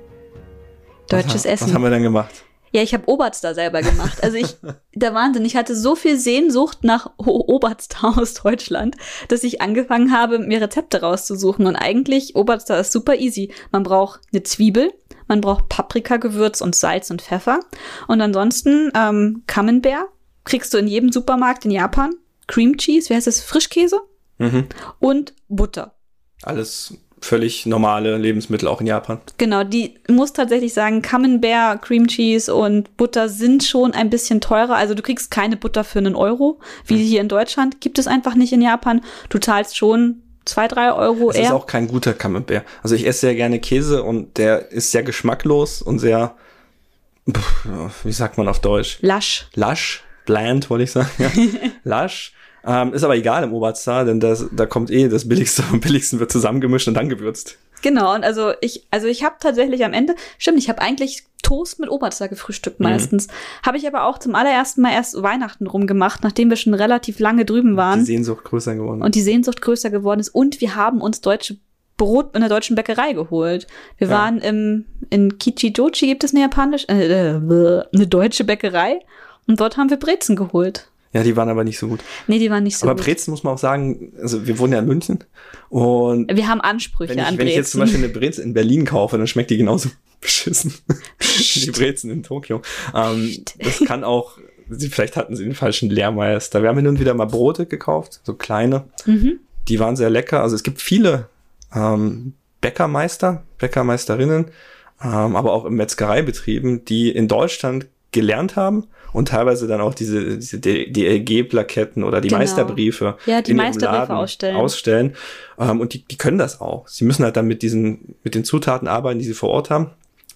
S1: Deutsches
S2: was,
S1: Essen.
S2: Was haben wir dann gemacht?
S1: Ja, ich habe Oberster selber gemacht. Also ich, der Wahnsinn, ich hatte so viel Sehnsucht nach Oberster aus Deutschland, dass ich angefangen habe, mir Rezepte rauszusuchen. Und eigentlich, Oberster ist super easy. Man braucht eine Zwiebel, man braucht Paprikagewürz und Salz und Pfeffer. Und ansonsten ähm, Camembert kriegst du in jedem Supermarkt in Japan. Cream Cheese, wie heißt das? Frischkäse?
S2: Mhm.
S1: Und Butter.
S2: Alles völlig normale Lebensmittel auch in Japan.
S1: Genau, die muss tatsächlich sagen, Camembert, Cream Cheese und Butter sind schon ein bisschen teurer. Also du kriegst keine Butter für einen Euro, wie hier in Deutschland. Gibt es einfach nicht in Japan. Du zahlst schon zwei, drei Euro
S2: es
S1: eher.
S2: ist auch kein guter Camembert. Also ich esse sehr gerne Käse und der ist sehr geschmacklos und sehr, wie sagt man auf Deutsch?
S1: Lasch.
S2: Lasch, bland, wollte ich sagen. Ja. Lasch. Ähm, ist aber egal im Oberzar, denn das, da kommt eh das Billigste vom Billigsten wird zusammengemischt und dann gewürzt.
S1: Genau, und also ich, also ich habe tatsächlich am Ende, stimmt, ich habe eigentlich Toast mit Oberzar gefrühstückt
S2: Mhm.
S1: meistens. Habe ich aber auch zum allerersten Mal erst Weihnachten rumgemacht, nachdem wir schon relativ lange drüben waren.
S2: Die Sehnsucht größer geworden.
S1: Und die Sehnsucht größer geworden ist. Und wir haben uns deutsche Brot in der deutschen Bäckerei geholt. Wir
S2: Ja.
S1: waren im, in Kichijochi gibt es eine japanische, äh, äh, eine deutsche Bäckerei. Und dort haben wir Brezen geholt.
S2: Ja, die waren aber nicht so gut.
S1: Nee, die waren nicht so
S2: aber
S1: gut.
S2: Brezen muss man auch sagen, also wir wohnen ja in München und
S1: wir haben Ansprüche
S2: wenn ich,
S1: an
S2: wenn ich jetzt zum
S1: Brezen.
S2: Beispiel eine Brezel in Berlin kaufe, dann schmeckt die genauso beschissen wie die Brezen in Tokio. Ähm, das kann auch, vielleicht hatten sie den falschen Lehrmeister. Wir haben hin und wieder mal Brote gekauft, so kleine.
S1: Mhm.
S2: Die waren sehr lecker. Also es gibt viele ähm, Bäckermeister, Bäckermeisterinnen, ähm, aber auch im Metzgereibetrieben, die in Deutschland gelernt haben und teilweise dann auch diese, diese DLG-Plaketten oder die
S1: Genau.
S2: Meisterbriefe
S1: Ja, die Meisterbriefe ausstellen.
S2: ausstellen. Ähm, und die, die können das auch. Sie müssen halt dann mit diesen, mit den Zutaten arbeiten, die sie vor Ort haben.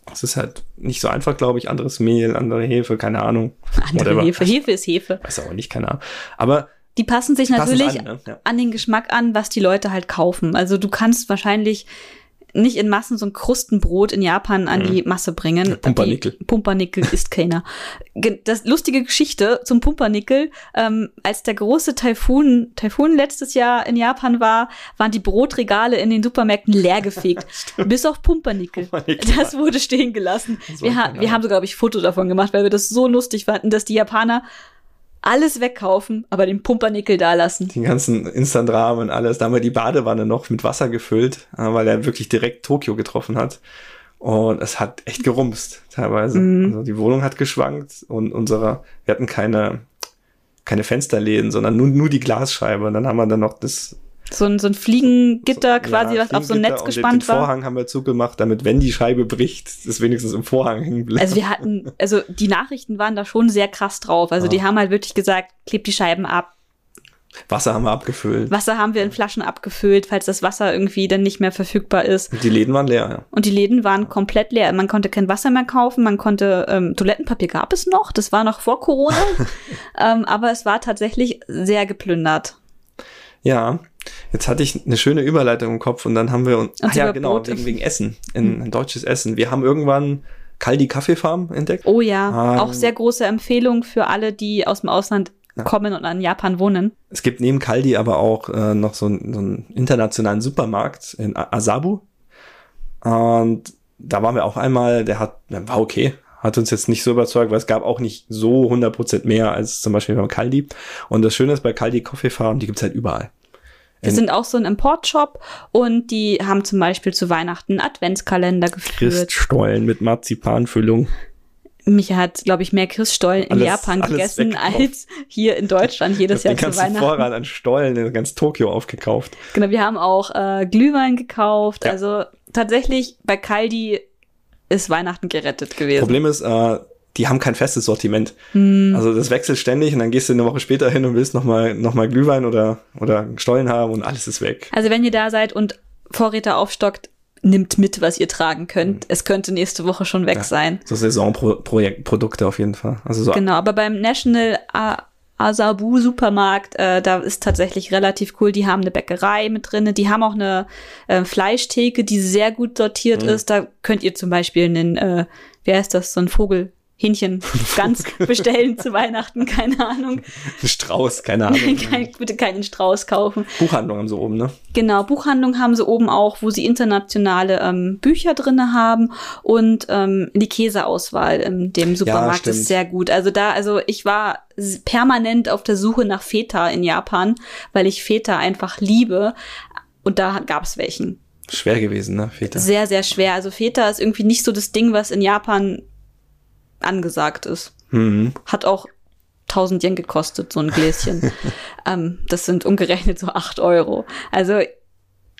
S2: Das ist halt nicht so einfach, glaube ich. Anderes Mehl, andere Hefe, keine Ahnung.
S1: Andere
S2: Whatever.
S1: Hefe. Hefe ist Hefe.
S2: Weiß auch nicht, keine Ahnung. Aber
S1: Die passen sich
S2: passen es
S1: natürlich
S2: an, ne? ja.
S1: an den Geschmack an, was die Leute halt kaufen. Also du kannst wahrscheinlich nicht in Massen so ein Krustenbrot in Japan an die Masse bringen.
S2: Pumpernickel.
S1: Die Pumpernickel isst keiner. Das lustige Geschichte zum Pumpernickel, ähm, als der große Taifun, Taifun letztes Jahr in Japan war, waren die Brotregale in den Supermärkten leergefegt. bis auf Pumpernickel.
S2: Pumpernickel.
S1: Das wurde stehen gelassen.
S2: Das
S1: Wir, ha wir haben sogar, glaube ich, Foto davon gemacht, weil wir das so lustig fanden, dass die Japaner alles wegkaufen, aber den Pumpernickel da lassen.
S2: den ganzen Instant-Rahmen und alles. Da haben wir die Badewanne noch mit Wasser gefüllt, äh, weil er wirklich direkt Tokio getroffen hat. Und es hat echt gerumst, teilweise.
S1: Mhm.
S2: Also die Wohnung hat geschwankt und unsere, wir hatten keine, keine Fensterläden, sondern nur, nur die Glasscheibe. Und dann haben wir dann noch das
S1: So ein, so ein Fliegengitter quasi,
S2: ja,
S1: was auf so ein Netz
S2: und
S1: gespannt
S2: den, den
S1: war.
S2: Vorhang haben wir zugemacht, damit, wenn die Scheibe bricht, es wenigstens im Vorhang hängen bleibt.
S1: Also wir hatten, also die Nachrichten waren da schon sehr krass drauf. Also
S2: Ja.
S1: die haben halt wirklich gesagt, klebt die Scheiben ab.
S2: Wasser haben wir abgefüllt.
S1: Wasser haben wir in Flaschen abgefüllt, falls das Wasser irgendwie dann nicht mehr verfügbar ist.
S2: Und die Läden waren leer, ja.
S1: Und die Läden waren komplett leer. Man konnte kein Wasser mehr kaufen, man konnte, ähm, Toilettenpapier gab es noch, das war noch vor Corona. ähm, aber es war tatsächlich sehr geplündert.
S2: Ja, jetzt hatte ich eine schöne Überleitung im Kopf und dann haben wir uns,
S1: Und
S2: ah ja genau, wegen, wegen Essen, in, ein deutsches Essen. Wir haben irgendwann Kaldi Kaffeefarm entdeckt.
S1: Oh ja, ähm, auch sehr große Empfehlung für alle, die aus dem Ausland ja. kommen und an Japan wohnen.
S2: Es gibt neben Kaldi aber auch äh, noch so, so einen internationalen Supermarkt in Asabu. Und da waren wir auch einmal, der hat, war okay, hat uns jetzt nicht so überzeugt, weil es gab auch nicht so 100% mehr als zum Beispiel beim Kaldi. Und das Schöne ist bei Kaldi Coffee Farm, die gibt's halt überall.
S1: Wir sind auch so ein Importshop und die haben zum Beispiel zu Weihnachten einen Adventskalender geführt.
S2: Christstollen mit Marzipanfüllung.
S1: Micha hat, glaube ich, mehr Christstollen in alles, Japan gegessen als hier in Deutschland jedes Jahr zu Weihnachten. Den
S2: Vorrat an Stollen in ganz Tokio aufgekauft.
S1: Genau, wir haben auch äh, Glühwein gekauft. Ja. Also tatsächlich bei Kaldi ist Weihnachten gerettet gewesen.
S2: Problem ist, äh, die haben kein festes Sortiment. Mm. Also das wechselt ständig und dann gehst du eine Woche später hin und willst nochmal noch mal Glühwein oder, oder Stollen haben und alles ist weg.
S1: Also wenn ihr da seid und Vorräte aufstockt, nimmt mit, was ihr tragen könnt. Mhm. Es könnte nächste Woche schon weg ja, sein.
S2: So Saisonprodukte auf jeden Fall. Also so
S1: genau, aber beim National Asabu Supermarkt, äh, da ist tatsächlich relativ cool. Die haben eine Bäckerei mit drinne, die haben auch eine äh, Fleischtheke, die sehr gut sortiert mhm. ist. Da könnt ihr zum Beispiel einen, äh, wie heißt das, so ein Vogel, Hähnchen ganz bestellen zu Weihnachten, keine Ahnung.
S2: Strauß, keine Ahnung.
S1: Kein, bitte keinen Strauß kaufen.
S2: Buchhandlung haben sie oben, ne?
S1: Genau, Buchhandlung haben sie oben auch, wo sie internationale ähm, Bücher drinne haben und ähm, die Käseauswahl in dem Supermarkt ja, ist sehr gut. Also da, also ich war permanent auf der Suche nach Feta in Japan, weil ich Feta einfach liebe und da gab es welchen.
S2: Schwer gewesen, ne? Feta.
S1: Sehr, sehr schwer. Also Feta ist irgendwie nicht so das Ding, was in Japan angesagt ist. Mhm. Hat auch 1000 Yen gekostet, so ein Gläschen. ähm, das sind umgerechnet so 8 Euro. Also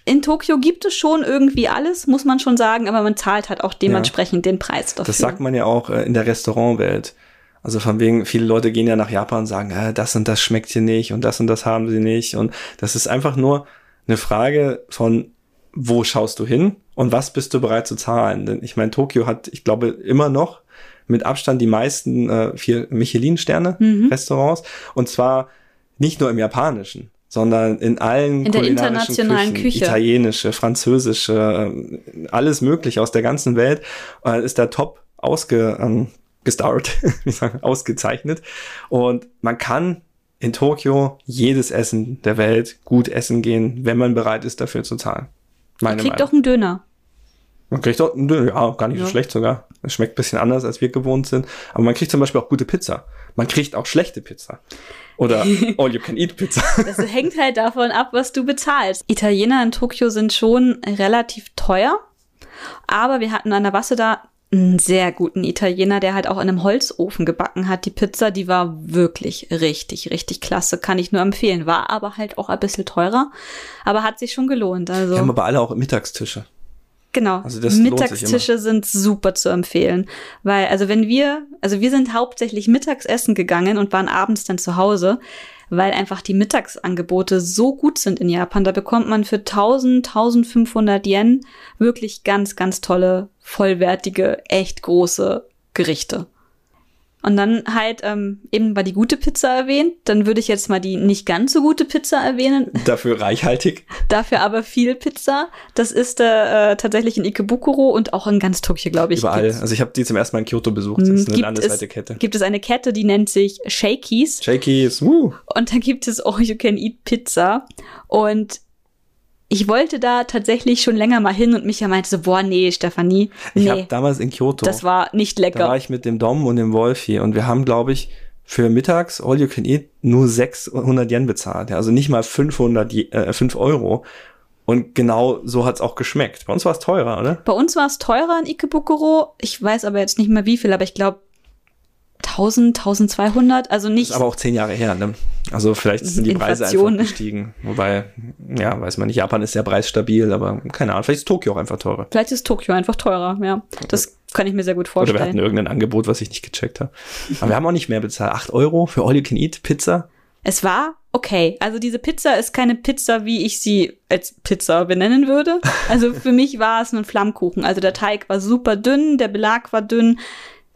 S1: in Tokio gibt es schon irgendwie alles, muss man schon sagen, aber man zahlt halt auch dementsprechend ja. den Preis dafür.
S2: Das sagt man ja auch äh, in der Restaurantwelt. Also von wegen, viele Leute gehen ja nach Japan und sagen, äh, das und das schmeckt hier nicht und das und das haben sie nicht. Und das ist einfach nur eine Frage von, wo schaust du hin und was bist du bereit zu zahlen? Denn ich meine, Tokio hat, ich glaube, immer noch mit Abstand die meisten äh, vier Michelin-Sterne mhm. Restaurants und zwar nicht nur im japanischen, sondern in allen
S1: in der internationalen Küchen, Küche.
S2: italienische, französische, äh, alles mögliche aus der ganzen Welt äh, ist da top ausge ähm, gestarrt, ausgezeichnet und man kann in Tokio jedes Essen der Welt gut essen gehen, wenn man bereit ist, dafür zu zahlen.
S1: Meine kriegt doch einen Döner.
S2: Man kriegt auch, ja, gar nicht ja. so schlecht sogar. Es schmeckt bisschen anders, als wir gewohnt sind. Aber man kriegt zum Beispiel auch gute Pizza. Man kriegt auch schlechte Pizza. Oder All-You-Can-Eat-Pizza.
S1: Das hängt halt davon ab, was du bezahlst. Italiener in Tokio sind schon relativ teuer. Aber wir hatten an der Wasse da einen sehr guten Italiener, der halt auch in einem Holzofen gebacken hat. Die Pizza, die war wirklich richtig, richtig klasse. Kann ich nur empfehlen. War aber halt auch ein bisschen teurer. Aber hat sich schon gelohnt. Also.
S2: Wir haben aber alle auch Mittagstische.
S1: Genau. Also das Mittagstische sind super zu empfehlen, weil also wenn wir, also wir sind hauptsächlich mittags essen gegangen und waren abends dann zu Hause, weil einfach die Mittagsangebote so gut sind in Japan. Da bekommt man für 1000, 1500 Yen wirklich ganz, ganz tolle, vollwertige, echt große Gerichte. Und dann halt ähm, eben war die gute Pizza erwähnt. Dann würde ich jetzt mal die nicht ganz so gute Pizza erwähnen.
S2: Dafür reichhaltig.
S1: Dafür aber viel Pizza. Das ist äh, tatsächlich in Ikebukuro und auch in ganz Tokio, glaube ich.
S2: Überall. Gibt's. Also ich habe die zum ersten Mal in Kyoto besucht. Das ist eine landesweite
S1: es,
S2: Kette.
S1: Gibt es eine Kette, die nennt sich Shakies.
S2: Shakies, woo.
S1: Und da gibt es All You Can Eat Pizza. Und ich wollte da tatsächlich schon länger mal hin und Micha meinte so, boah, nee, Stefanie, nee.
S2: Ich habe damals in Kyoto.
S1: Das war nicht lecker.
S2: Da war ich mit dem Dom und dem Wolfi und wir haben, glaube ich, für mittags All You Can Eat nur 600 Yen bezahlt. Ja, also nicht mal 500, äh, 5 Euro. Und genau so hat's auch geschmeckt. Bei uns war es teurer, oder?
S1: Bei uns war es teurer in Ikebukuro. Ich weiß aber jetzt nicht mehr wie viel, aber ich glaube 1000, 1200, also nicht.
S2: Das ist aber auch zehn Jahre her, ne? Also vielleicht sind die Preise einfach gestiegen. Wobei, ja, weiß man nicht, Japan ist sehr preisstabil, aber keine Ahnung, vielleicht ist Tokio auch einfach teurer.
S1: Vielleicht ist Tokio einfach teurer, ja. Das kann ich mir sehr gut vorstellen.
S2: Oder wir hatten irgendein Angebot, was ich nicht gecheckt habe. Aber wir haben auch nicht mehr bezahlt. Acht Euro für All You Can Eat Pizza.
S1: Es war okay. Also diese Pizza ist keine Pizza, wie ich sie als Pizza benennen würde. Also für mich war es nur ein Flammkuchen. Also der Teig war super dünn, der Belag war dünn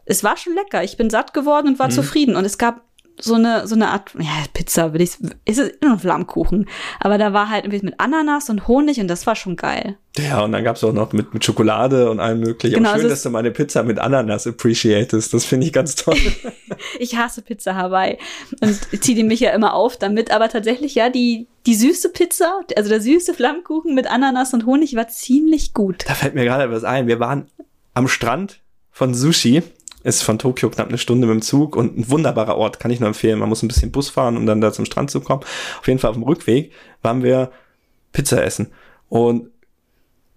S1: es war schon lecker. Ich bin satt geworden und war mhm. zufrieden. Und es gab so eine, so eine Art, ja, Pizza will ich, ist es immer ein Flammkuchen. Aber da war halt irgendwie mit Ananas und Honig und das war schon geil.
S2: Ja, und dann gab's auch noch mit, mit Schokolade und allem möglichen. Genau, schön, also dass du meine Pizza mit Ananas appreciatest. Das finde ich ganz toll.
S1: ich hasse Pizza Hawaii und ziehe die mich ja immer auf damit. Aber tatsächlich, ja, die, die süße Pizza, also der süße Flammkuchen mit Ananas und Honig war ziemlich gut.
S2: Da fällt mir gerade was ein. Wir waren am Strand von Sushi ist von Tokio knapp eine Stunde mit dem Zug und ein wunderbarer Ort, kann ich nur empfehlen. Man muss ein bisschen Bus fahren, um dann da zum Strand zu kommen. Auf jeden Fall auf dem Rückweg waren wir Pizza essen. Und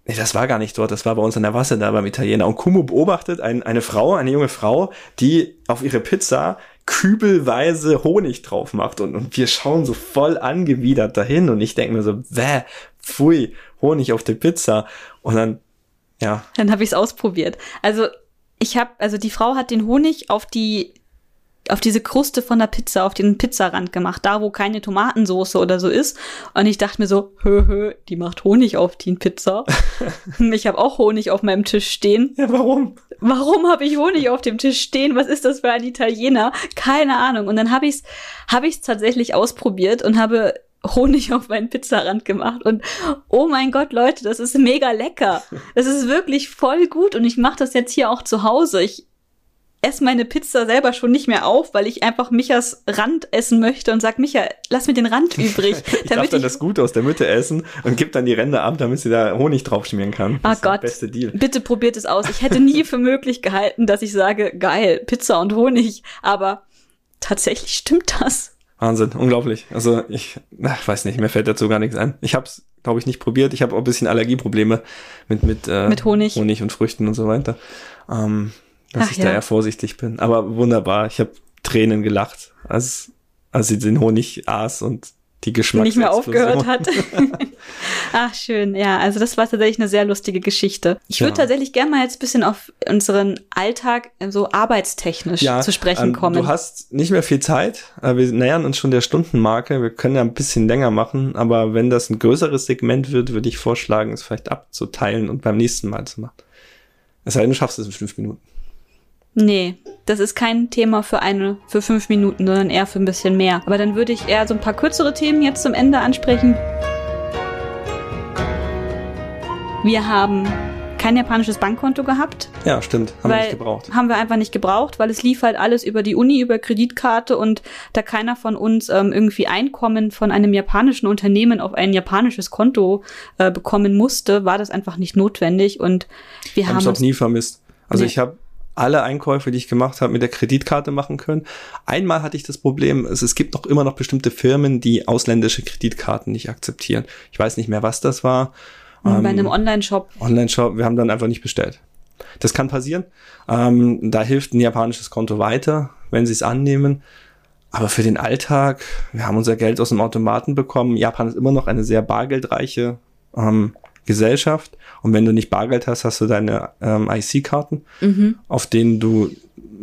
S2: nee, das war gar nicht dort, das war bei uns an der Wasser da beim Italiener. Und Kumu beobachtet ein, eine Frau, eine junge Frau, die auf ihre Pizza kübelweise Honig drauf macht. Und, und wir schauen so voll angewidert dahin. Und ich denke mir so, wäh, pfui, Honig auf der Pizza. Und dann, ja.
S1: Dann habe ich es ausprobiert. Also ich habe, also die Frau hat den Honig auf die auf diese Kruste von der Pizza, auf den Pizzarand gemacht, da wo keine Tomatensoße oder so ist. Und ich dachte mir so, hö, hö, die macht Honig auf die Pizza. ich habe auch Honig auf meinem Tisch stehen.
S2: Ja, warum?
S1: Warum habe ich Honig auf dem Tisch stehen? Was ist das für ein Italiener? Keine Ahnung. Und dann habe ich es hab ich's tatsächlich ausprobiert und habe Honig auf meinen Pizzarand gemacht und oh mein Gott, Leute, das ist mega lecker. Das ist wirklich voll gut und ich mache das jetzt hier auch zu Hause. Ich esse meine Pizza selber schon nicht mehr auf, weil ich einfach Michas Rand essen möchte und sag Micha, lass mir den Rand übrig.
S2: ich darf dann ich das Gute aus der Mitte essen und gib dann die Ränder ab, damit sie da Honig draufschmieren kann.
S1: Das oh Gott, beste Deal. bitte probiert es aus. Ich hätte nie für möglich gehalten, dass ich sage, geil, Pizza und Honig, aber tatsächlich stimmt das.
S2: Wahnsinn, unglaublich. Also ich ach, weiß nicht, mir fällt dazu gar nichts ein. Ich habe es, glaube ich, nicht probiert. Ich habe auch ein bisschen Allergieprobleme mit mit,
S1: äh, mit Honig.
S2: Honig und Früchten und so weiter. Ähm, dass ach, ich ja. da eher vorsichtig bin. Aber wunderbar. Ich habe Tränen gelacht, als als sie den Honig aß und die Geschmack
S1: nicht mehr aufgehört hat. Ach, schön. Ja, also das war tatsächlich eine sehr lustige Geschichte. Ich würde ja. tatsächlich gerne mal jetzt ein bisschen auf unseren Alltag so arbeitstechnisch ja, zu sprechen ähm, kommen.
S2: Du hast nicht mehr viel Zeit. Wir nähern uns schon der Stundenmarke. Wir können ja ein bisschen länger machen, aber wenn das ein größeres Segment wird, würde ich vorschlagen, es vielleicht abzuteilen und beim nächsten Mal zu machen. Es sei denn, du schaffst es in fünf Minuten.
S1: Nee, das ist kein Thema für eine, für fünf Minuten, sondern eher für ein bisschen mehr. Aber dann würde ich eher so ein paar kürzere Themen jetzt zum Ende ansprechen. Wir haben kein japanisches Bankkonto gehabt.
S2: Ja, stimmt. Haben wir nicht gebraucht.
S1: Haben wir einfach nicht gebraucht, weil es lief halt alles über die Uni, über Kreditkarte und da keiner von uns ähm, irgendwie Einkommen von einem japanischen Unternehmen auf ein japanisches Konto äh, bekommen musste, war das einfach nicht notwendig und wir haben
S2: es auch nie vermisst. Also nee. ich habe alle Einkäufe, die ich gemacht habe, mit der Kreditkarte machen können. Einmal hatte ich das Problem, es, es gibt noch immer noch bestimmte Firmen, die ausländische Kreditkarten nicht akzeptieren. Ich weiß nicht mehr, was das war.
S1: Bei ähm, einem Online-Shop.
S2: Online-Shop, wir haben dann einfach nicht bestellt. Das kann passieren. Ähm, da hilft ein japanisches Konto weiter, wenn sie es annehmen. Aber für den Alltag, wir haben unser Geld aus dem Automaten bekommen. Japan ist immer noch eine sehr bargeldreiche ähm, Gesellschaft. Und wenn du nicht Bargeld hast, hast du deine ähm, IC-Karten, mhm. auf denen du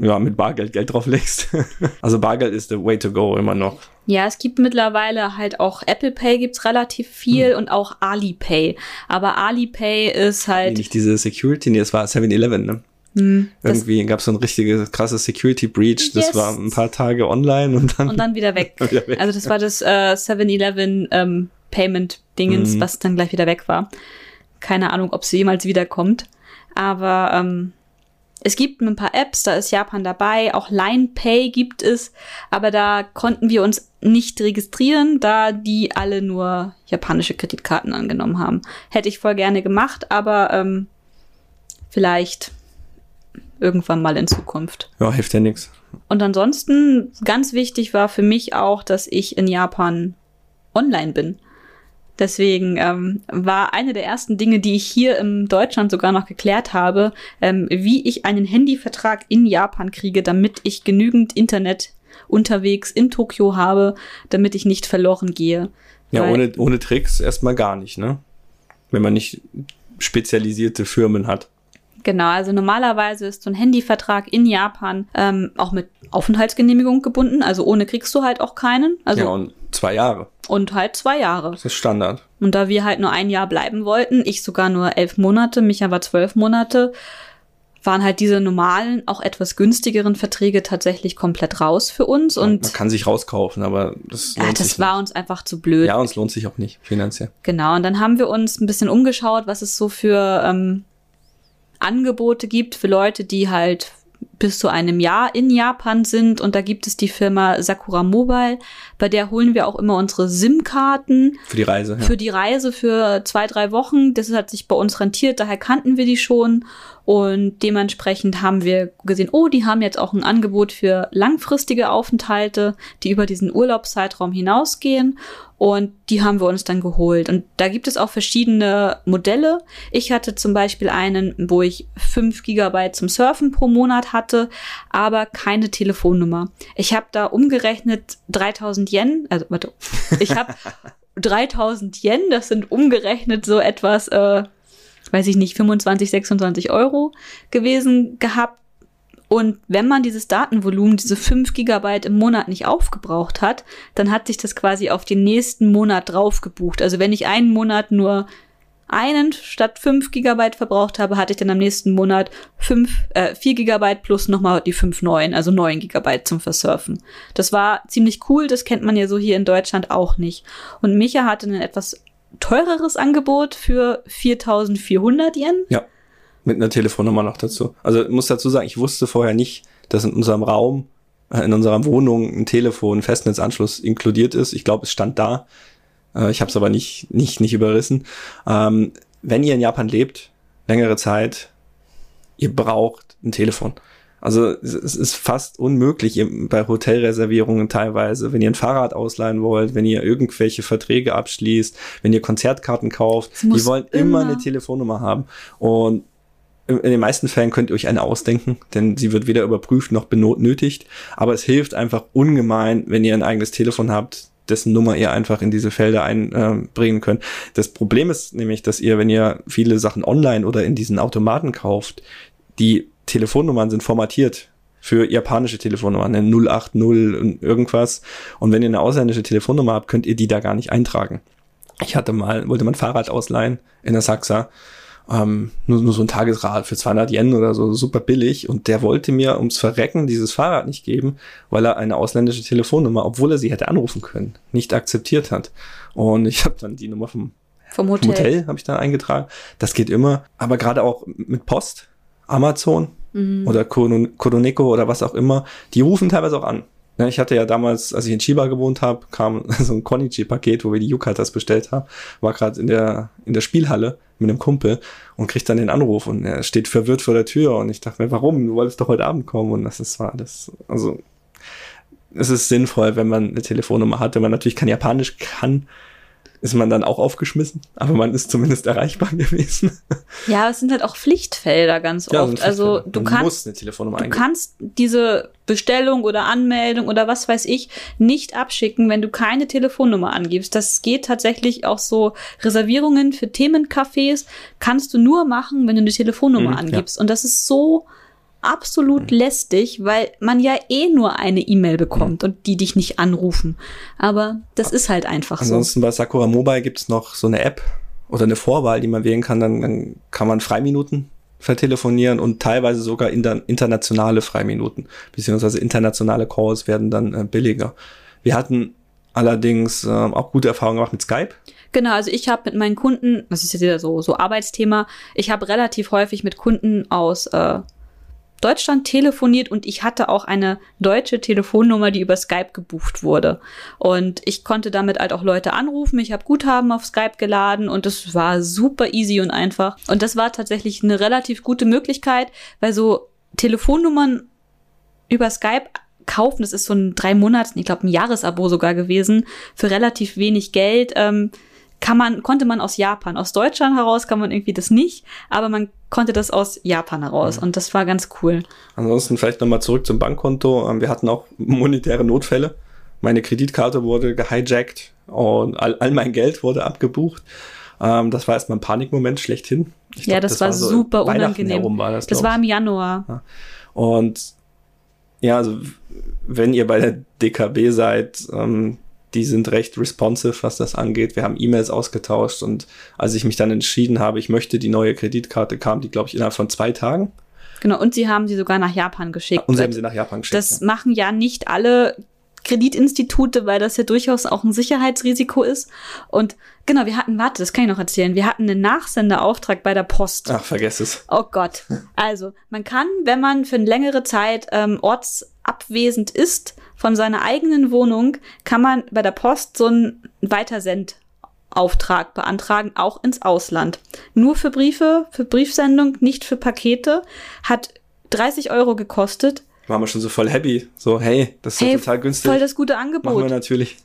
S2: ja mit Bargeld Geld drauflegst. also Bargeld ist the way to go immer noch.
S1: Ja, es gibt mittlerweile halt auch Apple Pay gibt's relativ viel hm. und auch Alipay. Aber Alipay ist halt.
S2: Nee, nicht diese Security, nee, das war 7-Eleven, ne? Hm, Irgendwie gab es so ein richtiges krasses Security Breach. Das yes. war ein paar Tage online und dann.
S1: Und dann wieder weg. wieder weg. Also das war das äh, 7-Eleven ähm, Payment-Dingens, mhm. was dann gleich wieder weg war. Keine Ahnung, ob es jemals wiederkommt. Aber ähm, es gibt ein paar Apps, da ist Japan dabei, auch Line Pay gibt es, aber da konnten wir uns nicht registrieren, da die alle nur japanische Kreditkarten angenommen haben. Hätte ich voll gerne gemacht, aber ähm, vielleicht irgendwann mal in Zukunft.
S2: Ja, hilft ja nichts.
S1: Und ansonsten, ganz wichtig war für mich auch, dass ich in Japan online bin. Deswegen ähm, war eine der ersten Dinge, die ich hier in Deutschland sogar noch geklärt habe, ähm, wie ich einen Handyvertrag in Japan kriege, damit ich genügend Internet unterwegs in Tokio habe, damit ich nicht verloren gehe.
S2: Ja, ohne, ohne Tricks erstmal gar nicht, ne? Wenn man nicht spezialisierte Firmen hat.
S1: Genau, also normalerweise ist so ein Handyvertrag in Japan ähm, auch mit Aufenthaltsgenehmigung gebunden. Also ohne kriegst du halt auch keinen. Also
S2: ja, und zwei Jahre.
S1: Und halt zwei Jahre.
S2: Das ist Standard.
S1: Und da wir halt nur ein Jahr bleiben wollten, ich sogar nur elf Monate, Micha war zwölf Monate, waren halt diese normalen, auch etwas günstigeren Verträge tatsächlich komplett raus für uns. Und
S2: man kann sich rauskaufen, aber das
S1: lohnt ja, das war nicht. uns einfach zu blöd.
S2: Ja, uns lohnt sich auch nicht finanziell.
S1: Genau, und dann haben wir uns ein bisschen umgeschaut, was es so für ähm, Angebote gibt für Leute, die halt bis zu einem Jahr in Japan sind und da gibt es die Firma Sakura Mobile, bei der holen wir auch immer unsere SIM-Karten.
S2: Für die Reise. Ja.
S1: Für die Reise für zwei, drei Wochen. Das hat sich bei uns rentiert, daher kannten wir die schon und dementsprechend haben wir gesehen, oh, die haben jetzt auch ein Angebot für langfristige Aufenthalte, die über diesen Urlaubszeitraum hinausgehen. Und die haben wir uns dann geholt. Und da gibt es auch verschiedene Modelle. Ich hatte zum Beispiel einen, wo ich fünf Gigabyte zum Surfen pro Monat hatte, aber keine Telefonnummer. Ich habe da umgerechnet 3000 Yen, also warte, ich habe 3000 Yen, das sind umgerechnet so etwas, äh, weiß ich nicht, 25, 26 Euro gewesen gehabt. Und wenn man dieses Datenvolumen, diese 5 Gigabyte im Monat nicht aufgebraucht hat, dann hat sich das quasi auf den nächsten Monat drauf gebucht. Also wenn ich einen Monat nur einen statt 5 Gigabyte verbraucht habe, hatte ich dann am nächsten Monat 5, äh, 4 Gigabyte plus nochmal die 5 neuen, also 9 Gigabyte zum Versurfen. Das war ziemlich cool, das kennt man ja so hier in Deutschland auch nicht. Und Micha hatte einen etwas teureres Angebot für 4400 Yen.
S2: Ja, mit einer Telefonnummer noch dazu. Also ich muss dazu sagen, ich wusste vorher nicht, dass in unserem Raum, äh, in unserer Wohnung ein Telefon, Festnetzanschluss inkludiert ist. Ich glaube, es stand da. Äh, ich habe es aber nicht, nicht, nicht überrissen. Ähm, wenn ihr in Japan lebt, längere Zeit, ihr braucht ein Telefon. Also es ist fast unmöglich bei Hotelreservierungen teilweise, wenn ihr ein Fahrrad ausleihen wollt, wenn ihr irgendwelche Verträge abschließt, wenn ihr Konzertkarten kauft, die wollen immer, immer eine Telefonnummer haben. Und in den meisten Fällen könnt ihr euch eine ausdenken, denn sie wird weder überprüft noch benötigt. Aber es hilft einfach ungemein, wenn ihr ein eigenes Telefon habt, dessen Nummer ihr einfach in diese Felder einbringen äh, könnt. Das Problem ist nämlich, dass ihr, wenn ihr viele Sachen online oder in diesen Automaten kauft, die Telefonnummern sind formatiert für japanische Telefonnummern, eine 080 und irgendwas. Und wenn ihr eine ausländische Telefonnummer habt, könnt ihr die da gar nicht eintragen. Ich hatte mal, wollte mein Fahrrad ausleihen in der Saxa. Ähm, nur, nur so ein Tagesrad für 200 Yen oder so, super billig. Und der wollte mir ums Verrecken dieses Fahrrad nicht geben, weil er eine ausländische Telefonnummer, obwohl er sie hätte anrufen können, nicht akzeptiert hat. Und ich habe dann die Nummer vom,
S1: vom Hotel,
S2: Hotel habe ich dann eingetragen. Das geht immer. Aber gerade auch mit Post Amazon mhm. oder Kodoneko oder was auch immer, die rufen teilweise auch an. Ja, ich hatte ja damals, als ich in Chiba gewohnt habe, kam so ein Konichi-Paket, wo wir die Yukatas bestellt haben, war gerade in der, in der Spielhalle mit einem Kumpel und kriegt dann den Anruf und er steht verwirrt vor der Tür und ich dachte mir, warum? Du wolltest doch heute Abend kommen und das ist, war das, also, es ist sinnvoll, wenn man eine Telefonnummer hat, wenn man natürlich kein Japanisch kann, ist man dann auch aufgeschmissen, aber man ist zumindest erreichbar gewesen.
S1: Ja, es sind halt auch Pflichtfelder ganz ja, oft. Also du kannst, du kannst diese Bestellung oder Anmeldung oder was weiß ich nicht abschicken, wenn du keine Telefonnummer angibst. Das geht tatsächlich auch so Reservierungen für Themencafés kannst du nur machen, wenn du eine Telefonnummer mhm, angibst. Ja. Und das ist so absolut mhm. lästig, weil man ja eh nur eine E-Mail bekommt mhm. und die dich nicht anrufen. Aber das ist halt einfach
S2: Ansonsten so. Ansonsten bei Sakura Mobile gibt's noch so eine App oder eine Vorwahl, die man wählen kann. Dann, dann kann man Freiminuten vertelefonieren und teilweise sogar inter internationale Freiminuten, beziehungsweise internationale Calls werden dann äh, billiger. Wir hatten allerdings äh, auch gute Erfahrungen gemacht mit Skype.
S1: Genau, also ich habe mit meinen Kunden, das ist jetzt wieder so, so Arbeitsthema, ich habe relativ häufig mit Kunden aus äh, Deutschland telefoniert und ich hatte auch eine deutsche Telefonnummer, die über Skype gebucht wurde. Und ich konnte damit halt auch Leute anrufen. Ich habe Guthaben auf Skype geladen und es war super easy und einfach. Und das war tatsächlich eine relativ gute Möglichkeit, weil so Telefonnummern über Skype kaufen, das ist so ein drei Monats, ich glaube ein Jahresabo sogar gewesen, für relativ wenig Geld. Ähm, kann man, konnte man aus Japan. Aus Deutschland heraus kann man irgendwie das nicht, aber man konnte das aus Japan heraus und das war ganz cool.
S2: Ansonsten vielleicht nochmal zurück zum Bankkonto. Ähm, wir hatten auch monetäre Notfälle. Meine Kreditkarte wurde gehijackt und all, all mein Geld wurde abgebucht. Ähm, das war erstmal ein Panikmoment schlechthin.
S1: Ich ja, glaub, das, das, war, war so super unangenehm. War das, das war im Januar.
S2: Und ja, also wenn ihr bei der DKB seid, ähm, die sind recht responsive, was das angeht. Wir haben E-Mails ausgetauscht und als ich mich dann entschieden habe, ich möchte die neue Kreditkarte, kam die, glaube ich, innerhalb von zwei Tagen.
S1: Genau, und sie haben sie sogar nach Japan geschickt.
S2: Und sie haben sie nach Japan geschickt.
S1: Das ja. machen ja nicht alle Kreditinstitute, weil das ja durchaus auch ein Sicherheitsrisiko ist. Und genau, wir hatten, warte, das kann ich noch erzählen, wir hatten einen Nachsenderauftrag bei der Post.
S2: Ach, vergess es.
S1: Oh Gott. Also, man kann, wenn man für eine längere Zeit ähm, ortsabwesend ist von seiner eigenen Wohnung, kann man bei der Post so einen Weitersend Auftrag beantragen, auch ins Ausland. Nur für Briefe, für Briefsendung, nicht für Pakete. Hat 30 Euro gekostet.
S2: Waren wir schon so voll happy. So, hey, das ist hey, total günstig.
S1: Voll das gute Angebot.
S2: Machen wir natürlich.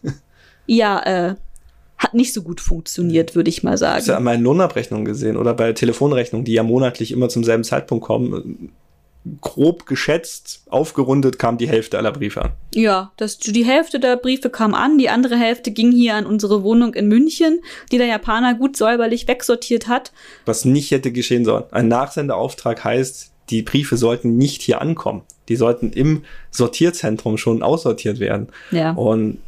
S1: Ja, äh, hat nicht so gut funktioniert, würde ich mal sagen.
S2: Hast du an meinen Lohnabrechnungen gesehen oder bei Telefonrechnungen, die ja monatlich immer zum selben Zeitpunkt kommen grob geschätzt, aufgerundet, kam die Hälfte aller Briefe an.
S1: Ja, das, die Hälfte der Briefe kam an, die andere Hälfte ging hier an unsere Wohnung in München, die der Japaner gut säuberlich wegsortiert hat.
S2: Was nicht hätte geschehen sollen. Ein Nachsendeauftrag heißt, die Briefe sollten nicht hier ankommen. Die sollten im Sortierzentrum schon aussortiert werden.
S1: Ja.
S2: Und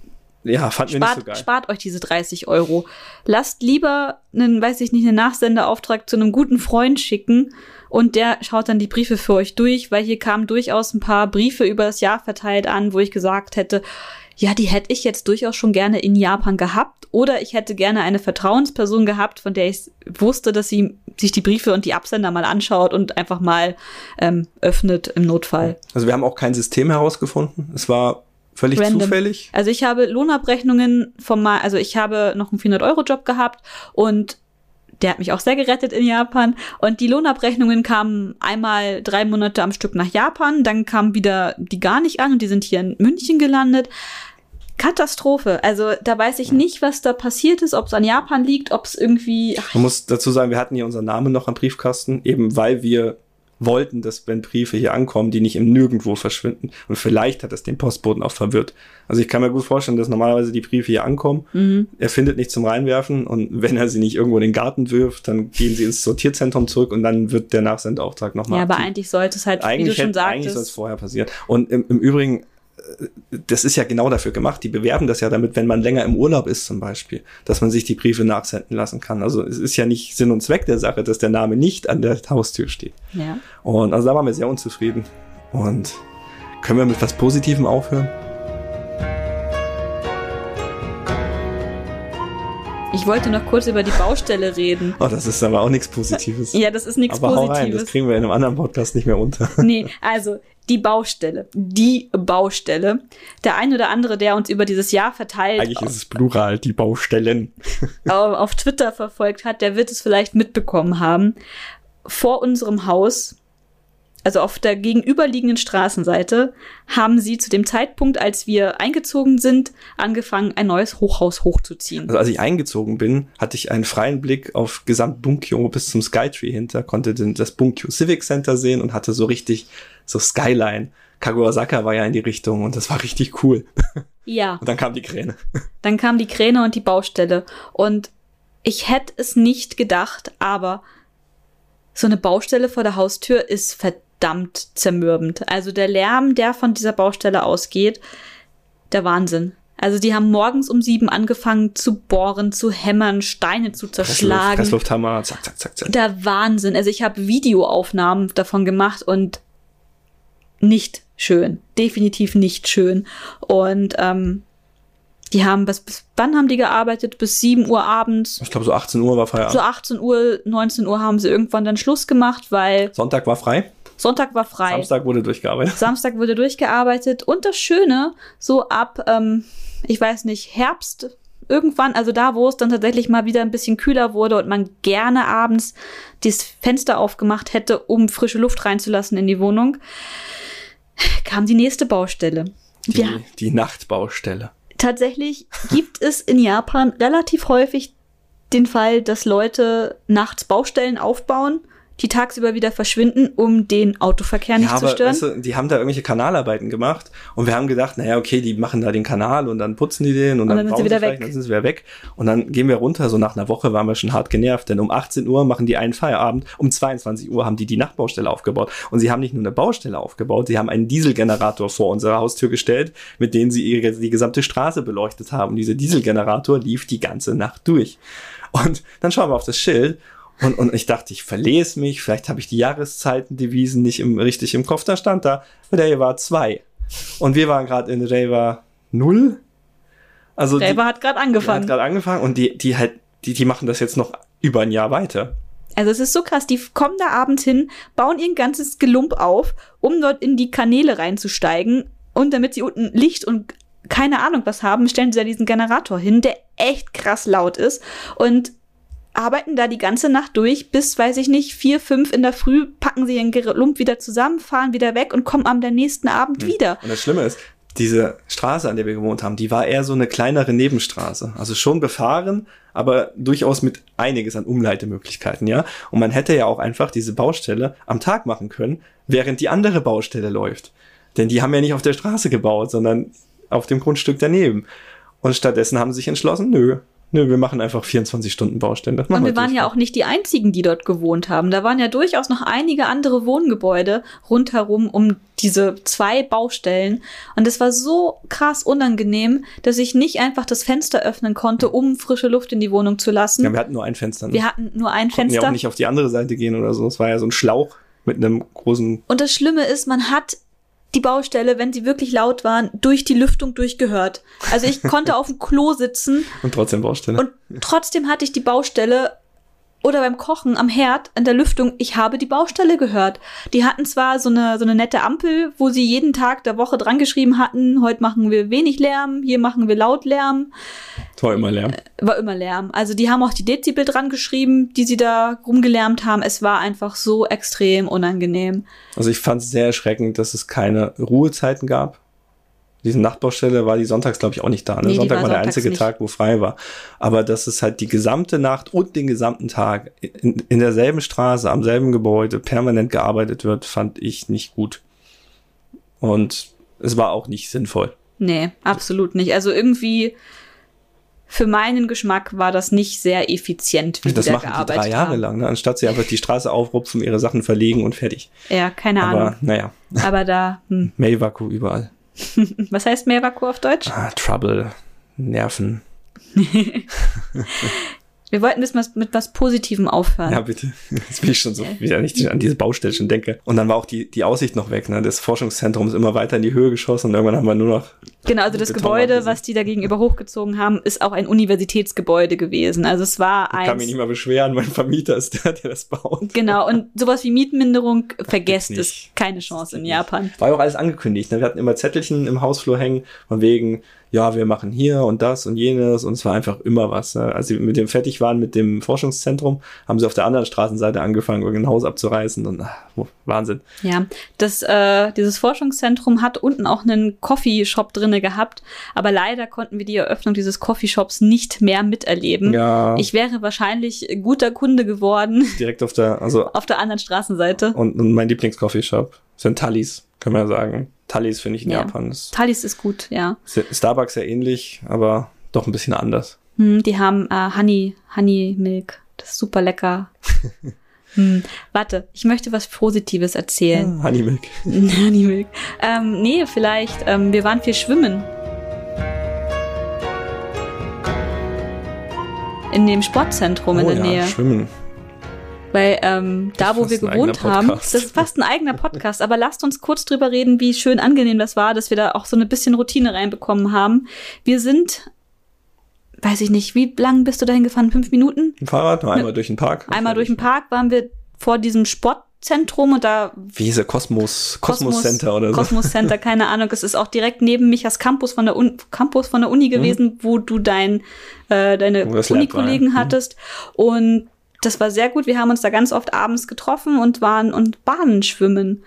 S2: ja, fand
S1: spart,
S2: nicht so geil.
S1: Spart euch diese 30 Euro. Lasst lieber einen, weiß ich nicht, einen Nachsendeauftrag zu einem guten Freund schicken und der schaut dann die Briefe für euch durch, weil hier kamen durchaus ein paar Briefe über das Jahr verteilt an, wo ich gesagt hätte, ja, die hätte ich jetzt durchaus schon gerne in Japan gehabt oder ich hätte gerne eine Vertrauensperson gehabt, von der ich wusste, dass sie sich die Briefe und die Absender mal anschaut und einfach mal ähm, öffnet im Notfall.
S2: Also wir haben auch kein System herausgefunden. Es war völlig Random. zufällig.
S1: Also ich habe Lohnabrechnungen vom Mal, also ich habe noch einen 400-Euro-Job gehabt und der hat mich auch sehr gerettet in Japan. Und die Lohnabrechnungen kamen einmal drei Monate am Stück nach Japan, dann kamen wieder die gar nicht an und die sind hier in München gelandet. Katastrophe. Also da weiß ich nicht, was da passiert ist, ob es an Japan liegt, ob es irgendwie.
S2: Man muss dazu sagen, wir hatten hier unseren Namen noch am Briefkasten, eben weil wir wollten, dass wenn Briefe hier ankommen, die nicht im Nirgendwo verschwinden. Und vielleicht hat das den Postboten auch verwirrt. Also ich kann mir gut vorstellen, dass normalerweise die Briefe hier ankommen. Mhm. Er findet nichts zum Reinwerfen und wenn er sie nicht irgendwo in den Garten wirft, dann gehen sie ins Sortierzentrum zurück und dann wird der Nachsendauftrag nochmal.
S1: Ja, aber aktiv. eigentlich sollte es halt,
S2: eigentlich wie du schon hätte, sagtest. Eigentlich soll es vorher passieren. Und im, im Übrigen, das ist ja genau dafür gemacht. Die bewerben das ja damit, wenn man länger im Urlaub ist zum Beispiel, dass man sich die Briefe nachsenden lassen kann. Also es ist ja nicht Sinn und Zweck der Sache, dass der Name nicht an der Haustür steht.
S1: Ja.
S2: Und also da waren wir sehr unzufrieden. Und können wir mit was Positivem aufhören?
S1: Ich wollte noch kurz über die Baustelle reden.
S2: Oh, das ist aber auch nichts Positives.
S1: ja, das ist nichts Positives. Hau rein,
S2: das kriegen wir in einem anderen Podcast nicht mehr unter.
S1: nee, also die Baustelle. Die Baustelle. Der ein oder andere, der uns über dieses Jahr verteilt.
S2: Eigentlich ist es Plural, die Baustellen.
S1: auf Twitter verfolgt hat, der wird es vielleicht mitbekommen haben. Vor unserem Haus also auf der gegenüberliegenden Straßenseite, haben sie zu dem Zeitpunkt, als wir eingezogen sind, angefangen, ein neues Hochhaus hochzuziehen.
S2: Also als ich eingezogen bin, hatte ich einen freien Blick auf Gesamt Bunkyo bis zum Skytree hinter, konnte das Bunkyo Civic Center sehen und hatte so richtig so Skyline. Kaguasaka war ja in die Richtung und das war richtig cool.
S1: Ja.
S2: Und dann kam die Kräne.
S1: Dann kam die Kräne und die Baustelle. Und ich hätte es nicht gedacht, aber so eine Baustelle vor der Haustür ist verdammt verdammt zermürbend. Also der Lärm, der von dieser Baustelle ausgeht, der Wahnsinn. Also die haben morgens um sieben angefangen zu bohren, zu hämmern, Steine zu zerschlagen.
S2: Pressluft, Presslufthammer, zack, zack, zack, zack.
S1: Der Wahnsinn. Also ich habe Videoaufnahmen davon gemacht und nicht schön. Definitiv nicht schön. Und ähm, die haben bis, bis wann haben die gearbeitet? Bis 7 Uhr abends.
S2: Ich glaube, so 18 Uhr war Feierabend.
S1: So 18 Uhr, 19 Uhr haben sie irgendwann dann Schluss gemacht, weil.
S2: Sonntag war frei?
S1: Sonntag war frei.
S2: Samstag wurde durchgearbeitet.
S1: Samstag wurde durchgearbeitet. Und das Schöne, so ab, ähm, ich weiß nicht, Herbst, irgendwann, also da, wo es dann tatsächlich mal wieder ein bisschen kühler wurde und man gerne abends das Fenster aufgemacht hätte, um frische Luft reinzulassen in die Wohnung, kam die nächste Baustelle.
S2: Die, ja. die Nachtbaustelle.
S1: Tatsächlich gibt es in Japan relativ häufig den Fall, dass Leute nachts Baustellen aufbauen die tagsüber wieder verschwinden, um den Autoverkehr nicht ja, zu stören. Weißt
S2: du, die haben da irgendwelche Kanalarbeiten gemacht und wir haben gedacht, naja, okay, die machen da den Kanal und dann putzen die den und, und dann, dann, sind sie wieder weg. dann sind sie wieder weg. Und dann gehen wir runter, so nach einer Woche waren wir schon hart genervt, denn um 18 Uhr machen die einen Feierabend, um 22 Uhr haben die die Nachtbaustelle aufgebaut. Und sie haben nicht nur eine Baustelle aufgebaut, sie haben einen Dieselgenerator vor unserer Haustür gestellt, mit dem sie ihre, die gesamte Straße beleuchtet haben. Und dieser Dieselgenerator lief die ganze Nacht durch. Und dann schauen wir auf das Schild Und, und ich dachte, ich verlese mich, vielleicht habe ich die Jahreszeitendevisen nicht im, richtig im Kopf. Da stand da, Reva 2. Und wir waren gerade in Reva 0.
S1: Also Reva hat gerade angefangen.
S2: Hat gerade angefangen und die, die halt, die, die machen das jetzt noch über ein Jahr weiter.
S1: Also es ist so krass, die kommen da abends hin, bauen ihr ganzes Gelump auf, um dort in die Kanäle reinzusteigen. Und damit sie unten Licht und keine Ahnung was haben, stellen sie da diesen Generator hin, der echt krass laut ist. Und arbeiten da die ganze Nacht durch, bis, weiß ich nicht, vier, fünf in der Früh, packen sie ihren Lump wieder zusammen, fahren wieder weg und kommen am der nächsten Abend hm. wieder.
S2: Und das Schlimme ist, diese Straße, an der wir gewohnt haben, die war eher so eine kleinere Nebenstraße. Also schon befahren, aber durchaus mit einiges an Umleitemöglichkeiten, ja. Und man hätte ja auch einfach diese Baustelle am Tag machen können, während die andere Baustelle läuft. Denn die haben ja nicht auf der Straße gebaut, sondern auf dem Grundstück daneben. Und stattdessen haben sie sich entschlossen, nö, Nö, wir machen einfach 24 Stunden Baustellen.
S1: und wir waren ja auch nicht die einzigen, die dort gewohnt haben. Da waren ja durchaus noch einige andere Wohngebäude rundherum um diese zwei Baustellen. Und es war so krass unangenehm, dass ich nicht einfach das Fenster öffnen konnte, um frische Luft in die Wohnung zu lassen.
S2: Ja, wir hatten nur ein Fenster. Ne?
S1: Wir hatten nur ein Fenster. Wir
S2: auch nicht auf die andere Seite gehen oder so. Es war ja so ein Schlauch mit einem großen.
S1: Und das Schlimme ist, man hat die Baustelle, wenn sie wirklich laut waren, durch die Lüftung durchgehört. Also ich konnte auf dem Klo sitzen.
S2: Und trotzdem Baustelle.
S1: Und trotzdem hatte ich die Baustelle oder beim Kochen am Herd an der Lüftung, ich habe die Baustelle gehört. Die hatten zwar so eine, so eine nette Ampel, wo sie jeden Tag der Woche dran geschrieben hatten, heute machen wir wenig Lärm, hier machen wir laut Lärm.
S2: War immer Lärm. Äh,
S1: war immer Lärm. Also die haben auch die Dezibel dran geschrieben, die sie da rumgelärmt haben. Es war einfach so extrem unangenehm.
S2: Also ich fand es sehr erschreckend, dass es keine Ruhezeiten gab diese Nachtbaustelle war die sonntags, glaube ich, auch nicht da. Ne? Nee, Sonntag war, war der einzige nicht. Tag, wo frei war. Aber dass es halt die gesamte Nacht und den gesamten Tag in, in derselben Straße, am selben Gebäude permanent gearbeitet wird, fand ich nicht gut. Und es war auch nicht sinnvoll.
S1: Nee, absolut nicht. Also irgendwie für meinen Geschmack war das nicht sehr effizient,
S2: wie das die da machen die drei Jahre haben. lang, ne? anstatt sie einfach die Straße aufrupfen, ihre Sachen verlegen und fertig.
S1: Ja, keine Aber,
S2: Ahnung. Naja.
S1: Aber da.
S2: Hm. Mailvaku überall.
S1: Was heißt Meervakuum auf Deutsch?
S2: Ah, Trouble, Nerven.
S1: Wir wollten das mal mit was Positivem aufhören.
S2: Ja, bitte. Jetzt bin ich schon so, wie ich an diese Baustelle schon denke. Und dann war auch die, die Aussicht noch weg. Ne? Das Forschungszentrum ist immer weiter in die Höhe geschossen und irgendwann haben wir nur noch.
S1: Genau, also das Gebäude, was die da gegenüber hochgezogen haben, ist auch ein Universitätsgebäude gewesen. Also es war ein.
S2: Ich kann mich nicht mal beschweren, mein Vermieter ist der, der das baut.
S1: Genau, und sowas wie Mietminderung, vergesst es. Keine Chance in Japan.
S2: War ja auch alles angekündigt. Ne? Wir hatten immer Zettelchen im Hausflur hängen, von wegen, ja, wir machen hier und das und jenes und es war einfach immer was. Ne? Als sie mit dem fertig waren, mit dem Forschungszentrum, haben sie auf der anderen Straßenseite angefangen, irgendein Haus abzureißen und ach, Wahnsinn.
S1: Ja, das, äh, dieses Forschungszentrum hat unten auch einen Coffeeshop drinne gehabt, aber leider konnten wir die Eröffnung dieses Coffeeshops nicht mehr miterleben. Ja. Ich wäre wahrscheinlich guter Kunde geworden.
S2: Direkt auf der, also
S1: auf der anderen Straßenseite.
S2: Und, und mein Lieblingscoffeeshop sind Tallis, können wir sagen. Tallis finde ich in ja. Japan.
S1: Ist Tallis ist gut, ja.
S2: Starbucks sehr ähnlich, aber doch ein bisschen anders.
S1: Hm, die haben äh, Honey, Honey Milk. Das ist super lecker. hm, warte, ich möchte was Positives erzählen.
S2: Ah, Honey Milk.
S1: Honey Milk. Ähm, nee, vielleicht, ähm, wir waren viel schwimmen. In dem Sportzentrum oh, in der ja, Nähe.
S2: Schwimmen.
S1: Weil ähm, da, wo wir gewohnt haben, das ist fast ein eigener Podcast, aber lasst uns kurz drüber reden, wie schön angenehm das war, dass wir da auch so eine bisschen Routine reinbekommen haben. Wir sind, weiß ich nicht, wie lang bist du dahin gefahren? Fünf Minuten?
S2: Ein Fahrrad, nur einmal durch den Park.
S1: Einmal durch den Park waren wir vor diesem Sportzentrum und da.
S2: Wie hieß er? Kosmos, Kosmos Center oder so.
S1: Kosmos Center, keine Ahnung. Es ist auch direkt neben Michas Campus von der, Un Campus von der Uni mhm. gewesen, mhm. wo du dein, äh, deine Uni-Kollegen mhm. hattest. Und das war sehr gut. Wir haben uns da ganz oft abends getroffen und waren und Bahnen schwimmen.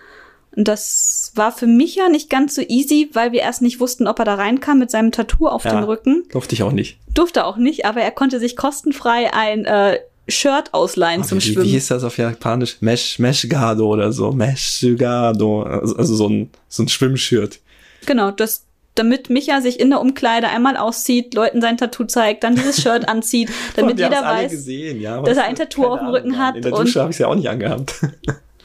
S1: Und das war für mich ja nicht ganz so easy, weil wir erst nicht wussten, ob er da reinkam mit seinem Tattoo auf ja, dem Rücken.
S2: Durfte ich auch nicht.
S1: Durfte auch nicht, aber er konnte sich kostenfrei ein äh, Shirt ausleihen oh, zum
S2: wie,
S1: Schwimmen.
S2: Wie hieß das auf Japanisch? Mesh, Meshgado oder so. Meshgado. Also, also so ein, so ein Schwimmshirt.
S1: Genau, das, damit Micha sich in der Umkleide einmal auszieht, Leuten sein Tattoo zeigt, dann dieses Shirt anzieht, damit jeder weiß,
S2: gesehen, ja,
S1: dass er ein Tattoo auf dem Rücken hat.
S2: In der Dusche habe ich es ja auch nicht angehabt.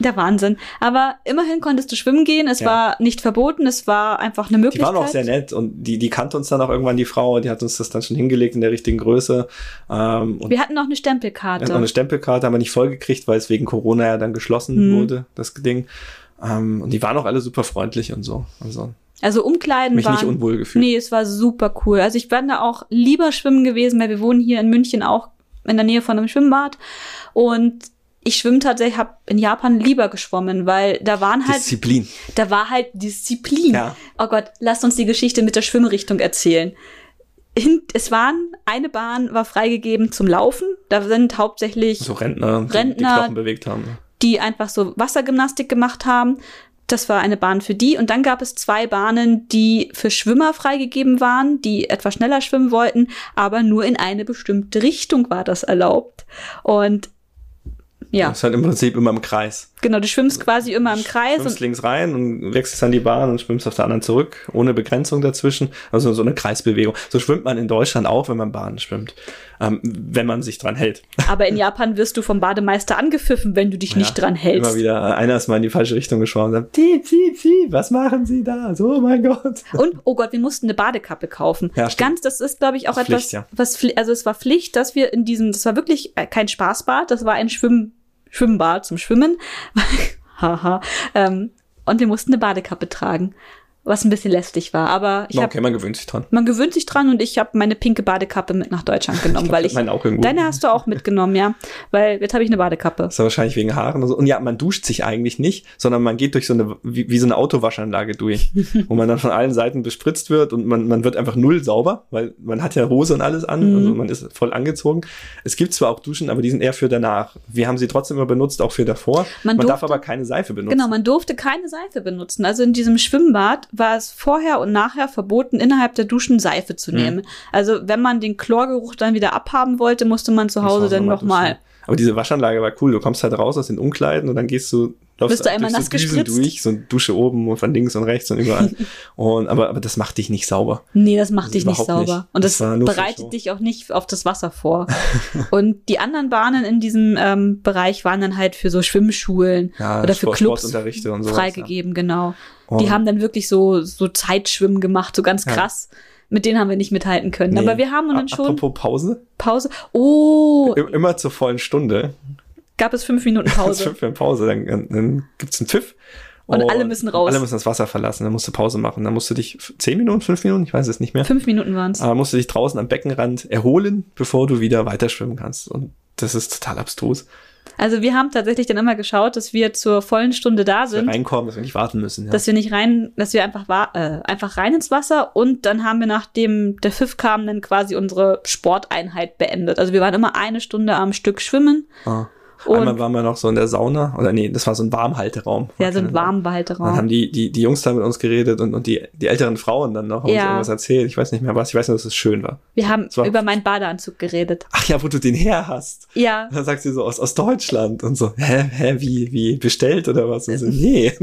S1: Der Wahnsinn. Aber immerhin konntest du schwimmen gehen. Es ja. war nicht verboten, es war einfach eine Möglichkeit.
S2: Die waren auch sehr nett und die, die kannte uns dann auch irgendwann, die Frau, die hat uns das dann schon hingelegt in der richtigen Größe.
S1: Ähm, wir hatten auch eine Stempelkarte. Wir hatten auch
S2: eine Stempelkarte, haben wir nicht vollgekriegt, weil es wegen Corona ja dann geschlossen mhm. wurde, das Ding. Ähm, und die waren auch alle super freundlich und so. Also
S1: also Umkleiden
S2: mich
S1: waren,
S2: nicht unwohl gefühlt.
S1: Nee, es war super cool. Also ich bin da auch lieber schwimmen gewesen, weil wir wohnen hier in München auch in der Nähe von einem Schwimmbad und ich schwimme tatsächlich, habe in Japan lieber geschwommen, weil da waren halt
S2: Disziplin.
S1: Da war halt Disziplin. Ja. Oh Gott, lasst uns die Geschichte mit der Schwimmrichtung erzählen. es waren eine Bahn war freigegeben zum Laufen. Da sind hauptsächlich
S2: so Rentner,
S1: Rentner die Knochen
S2: bewegt haben,
S1: die einfach so Wassergymnastik gemacht haben. Das war eine Bahn für die. Und dann gab es zwei Bahnen, die für Schwimmer freigegeben waren, die etwas schneller schwimmen wollten, aber nur in eine bestimmte Richtung war das erlaubt. Und ja.
S2: Das ist halt im Prinzip immer im Kreis.
S1: Genau, du schwimmst quasi immer im Kreis.
S2: Du schwimmst links rein und wechselst dann die Bahn und schwimmst auf der anderen zurück, ohne Begrenzung dazwischen. Also so eine Kreisbewegung. So schwimmt man in Deutschland auch, wenn man Bahnen schwimmt. Ähm, wenn man sich dran hält.
S1: Aber in Japan wirst du vom Bademeister angepfiffen, wenn du dich ja, nicht dran hältst.
S2: Immer wieder, einer ist mal in die falsche Richtung geschwommen und sagt, piep, piep, piep, was machen Sie da? So, oh mein Gott.
S1: Und, oh Gott, wir mussten eine Badekappe kaufen. Ja, stimmt. Ganz, das ist, glaube ich, auch etwas, Pflicht, ja. was, also es war Pflicht, dass wir in diesem, das war wirklich äh, kein Spaßbad, das war ein Schwimm, Schwimmbad zum Schwimmen. Haha. ähm, und wir mussten eine Badekappe tragen was ein bisschen lästig war. Aber ich
S2: okay, hab, man gewöhnt sich dran.
S1: Man gewöhnt sich dran und ich habe meine pinke Badekappe mit nach Deutschland genommen, ich weil ich.
S2: Auch
S1: deine hast du auch mitgenommen, ja. Weil jetzt habe ich eine Badekappe.
S2: Das ist wahrscheinlich wegen Haaren und so. Und ja, man duscht sich eigentlich nicht, sondern man geht durch so eine, wie, wie so eine Autowaschanlage durch, wo man dann von allen Seiten bespritzt wird und man, man wird einfach null sauber, weil man hat ja Hose und alles an, mhm. also man ist voll angezogen. Es gibt zwar auch Duschen, aber die sind eher für danach. Wir haben sie trotzdem immer benutzt, auch für davor. Man, man durfte, darf aber keine Seife benutzen.
S1: Genau, man durfte keine Seife benutzen. Also in diesem Schwimmbad war es vorher und nachher verboten, innerhalb der Duschen Seife zu nehmen. Mhm. Also wenn man den Chlorgeruch dann wieder abhaben wollte, musste man zu Hause dann nochmal.
S2: Aber diese Waschanlage war cool. Du kommst halt raus aus den Umkleiden und dann gehst du
S1: läufst Bist du einmal nass so
S2: durch, so Dusche oben und von links und rechts und überall. und, aber, aber das macht dich nicht sauber.
S1: Nee, das macht das dich nicht sauber. Nicht. Und das, das bereitet dich auch nicht auf das Wasser vor. und die anderen Bahnen in diesem ähm, Bereich waren dann halt für so Schwimmschulen ja, oder für Sport, Clubs und sowas, freigegeben, ja. genau. Und die haben dann wirklich so, so Zeitschwimmen gemacht, so ganz krass. Ja. Mit denen haben wir nicht mithalten können. Nee. Aber wir haben dann schon.
S2: Apropos Pause?
S1: Pause. Oh.
S2: Immer zur vollen Stunde
S1: gab es fünf Minuten Pause.
S2: fünf Minuten Pause, dann, dann gibt's einen Pfiff.
S1: Und, und, alle müssen raus.
S2: Alle müssen das Wasser verlassen. Dann musst du Pause machen. Dann musst du dich zehn Minuten, fünf Minuten, ich weiß es nicht mehr.
S1: Fünf Minuten waren's.
S2: Aber musst du dich draußen am Beckenrand erholen, bevor du wieder weiter schwimmen kannst. Und das ist total abstrus.
S1: Also wir haben tatsächlich dann immer geschaut, dass wir zur vollen Stunde da sind. Dass
S2: wir reinkommen, dass wir nicht warten müssen. Ja.
S1: Dass wir nicht rein, dass wir einfach, äh, einfach rein ins Wasser und dann haben wir, nachdem der Pfiff kam, dann quasi unsere Sporteinheit beendet. Also wir waren immer eine Stunde am Stück schwimmen. Ah
S2: und Einmal waren wir noch so in der Sauna, oder nee, das war so ein Warmhalteraum.
S1: Ja, so ein Warmhalteraum.
S2: Dann haben die, die, die Jungs da mit uns geredet und, und die, die älteren Frauen dann noch haben ja. uns irgendwas erzählt. Ich weiß nicht mehr was, ich weiß nur, dass es schön war.
S1: Wir haben war, über meinen Badeanzug geredet.
S2: Ach ja, wo du den her hast.
S1: Ja.
S2: dann sagt sie so aus, aus Deutschland und so, hä, hä, wie, wie bestellt oder was? Und so, nee.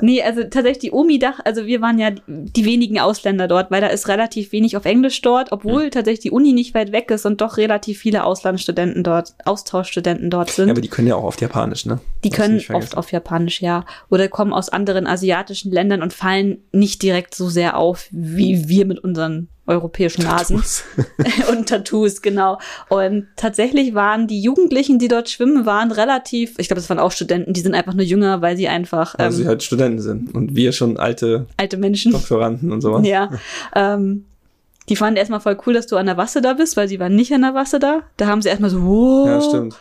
S1: nee, also tatsächlich die Omi-Dach, also wir waren ja die wenigen Ausländer dort, weil da ist relativ wenig auf Englisch dort, obwohl hm. tatsächlich die Uni nicht weit weg ist und doch relativ viele Auslandsstudenten dort, Austauschstudenten dort sind.
S2: Ja, aber die können ja auch oft Japanisch, ne?
S1: Die können oft auf Japanisch, ja. Oder kommen aus anderen asiatischen Ländern und fallen nicht direkt so sehr auf, wie wir mit unseren europäischen Nasen. Tattoos. und Tattoos, genau. Und tatsächlich waren die Jugendlichen, die dort schwimmen, waren relativ, ich glaube, es waren auch Studenten, die sind einfach nur jünger, weil sie einfach.
S2: Weil ähm, sie halt Studenten sind. Und wir schon alte,
S1: alte Menschen.
S2: Doktoranden und sowas.
S1: Ja. ähm, die fanden erstmal voll cool, dass du an der Wasser da bist, weil sie waren nicht an der Wasser da. Da haben sie erstmal so, wow.
S2: Ja, stimmt.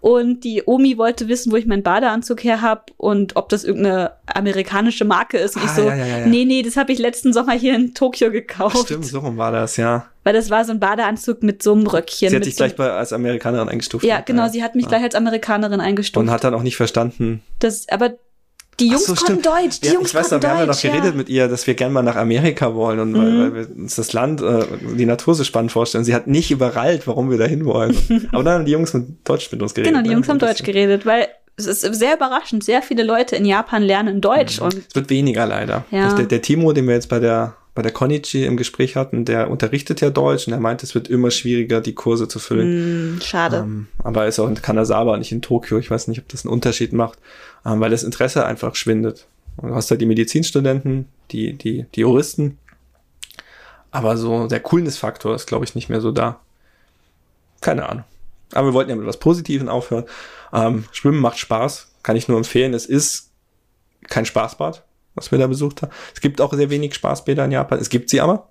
S1: Und die Omi wollte wissen, wo ich meinen Badeanzug her habe und ob das irgendeine amerikanische Marke ist. Und ah, ich so, ja, ja, ja. nee, nee, das habe ich letzten Sommer hier in Tokio gekauft. Ach,
S2: stimmt, so rum war das, ja.
S1: Weil das war so ein Badeanzug mit so einem Röckchen.
S2: Sie hat dich gleich bei, als Amerikanerin eingestuft.
S1: Ja, genau, sie hat mich gleich als Amerikanerin eingestuft.
S2: Und hat dann auch nicht verstanden.
S1: Das, aber die Jungs so, konnten Deutsch. Die ja, Jungs
S2: ich weiß noch, wir haben ja noch geredet ja. mit ihr, dass wir gerne mal nach Amerika wollen und mhm. weil, weil, wir uns das Land, äh, die Natur so spannend vorstellen. Sie hat nicht überrallt, warum wir da hin wollen. Aber dann haben die Jungs mit Deutsch mit uns geredet.
S1: Genau, die ne? Jungs haben Deutsch geredet, weil es ist sehr überraschend. Sehr viele Leute in Japan lernen Deutsch. Mhm. Und
S2: es wird weniger leider. Ja. Der, der Timo, den wir jetzt bei der bei der Konichi im Gespräch hatten, der unterrichtet ja Deutsch und er meinte, es wird immer schwieriger, die Kurse zu füllen.
S1: Mm, schade. Ähm,
S2: aber er ist auch in Kanazawa, nicht in Tokio. Ich weiß nicht, ob das einen Unterschied macht, ähm, weil das Interesse einfach schwindet. Und du hast halt die Medizinstudenten, die, die, die Juristen. Aber so der Coolness-Faktor ist, glaube ich, nicht mehr so da. Keine Ahnung. Aber wir wollten ja mit was Positiven aufhören. Ähm, Schwimmen macht Spaß, kann ich nur empfehlen. Es ist kein Spaßbad, was wir da besucht haben. Es gibt auch sehr wenig Spaßbäder in Japan. Es gibt sie aber.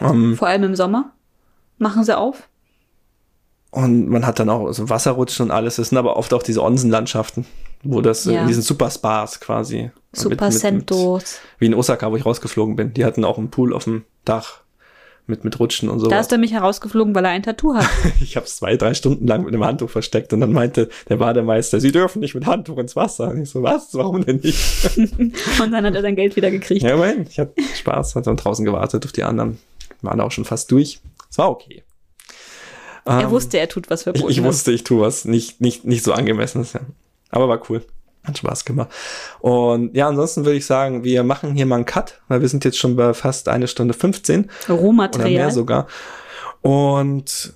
S1: Ähm, Vor allem im Sommer machen sie auf.
S2: Und man hat dann auch so Wasserrutschen und alles. Das sind aber oft auch diese Onsenlandschaften, wo das ja. in diesen Super Spas quasi.
S1: Super mit, Sentos.
S2: wie in Osaka, wo ich rausgeflogen bin. Die hatten auch einen Pool auf dem Dach mit, mit Rutschen und so.
S1: Da ist er mich herausgeflogen, weil er ein Tattoo hat.
S2: ich habe es zwei, drei Stunden lang mit einem Handtuch versteckt und dann meinte der Bademeister, Sie dürfen nicht mit Handtuch ins Wasser. Und ich so, was? Warum denn nicht?
S1: und dann hat er sein Geld wieder gekriegt.
S2: Ja, immerhin. Ich hatte Spaß, hat dann draußen gewartet auf die anderen. Waren auch schon fast durch. Es war okay.
S1: Er ähm, wusste, er tut was
S2: verboten. Ich, ich wusste, ich tue was nicht, nicht, nicht so angemessenes, ja. Aber war cool. Hat Spaß gemacht. Und ja, ansonsten würde ich sagen, wir machen hier mal einen Cut, weil wir sind jetzt schon bei fast eine Stunde 15.
S1: Rohmaterial.
S2: Oder mehr sogar. Und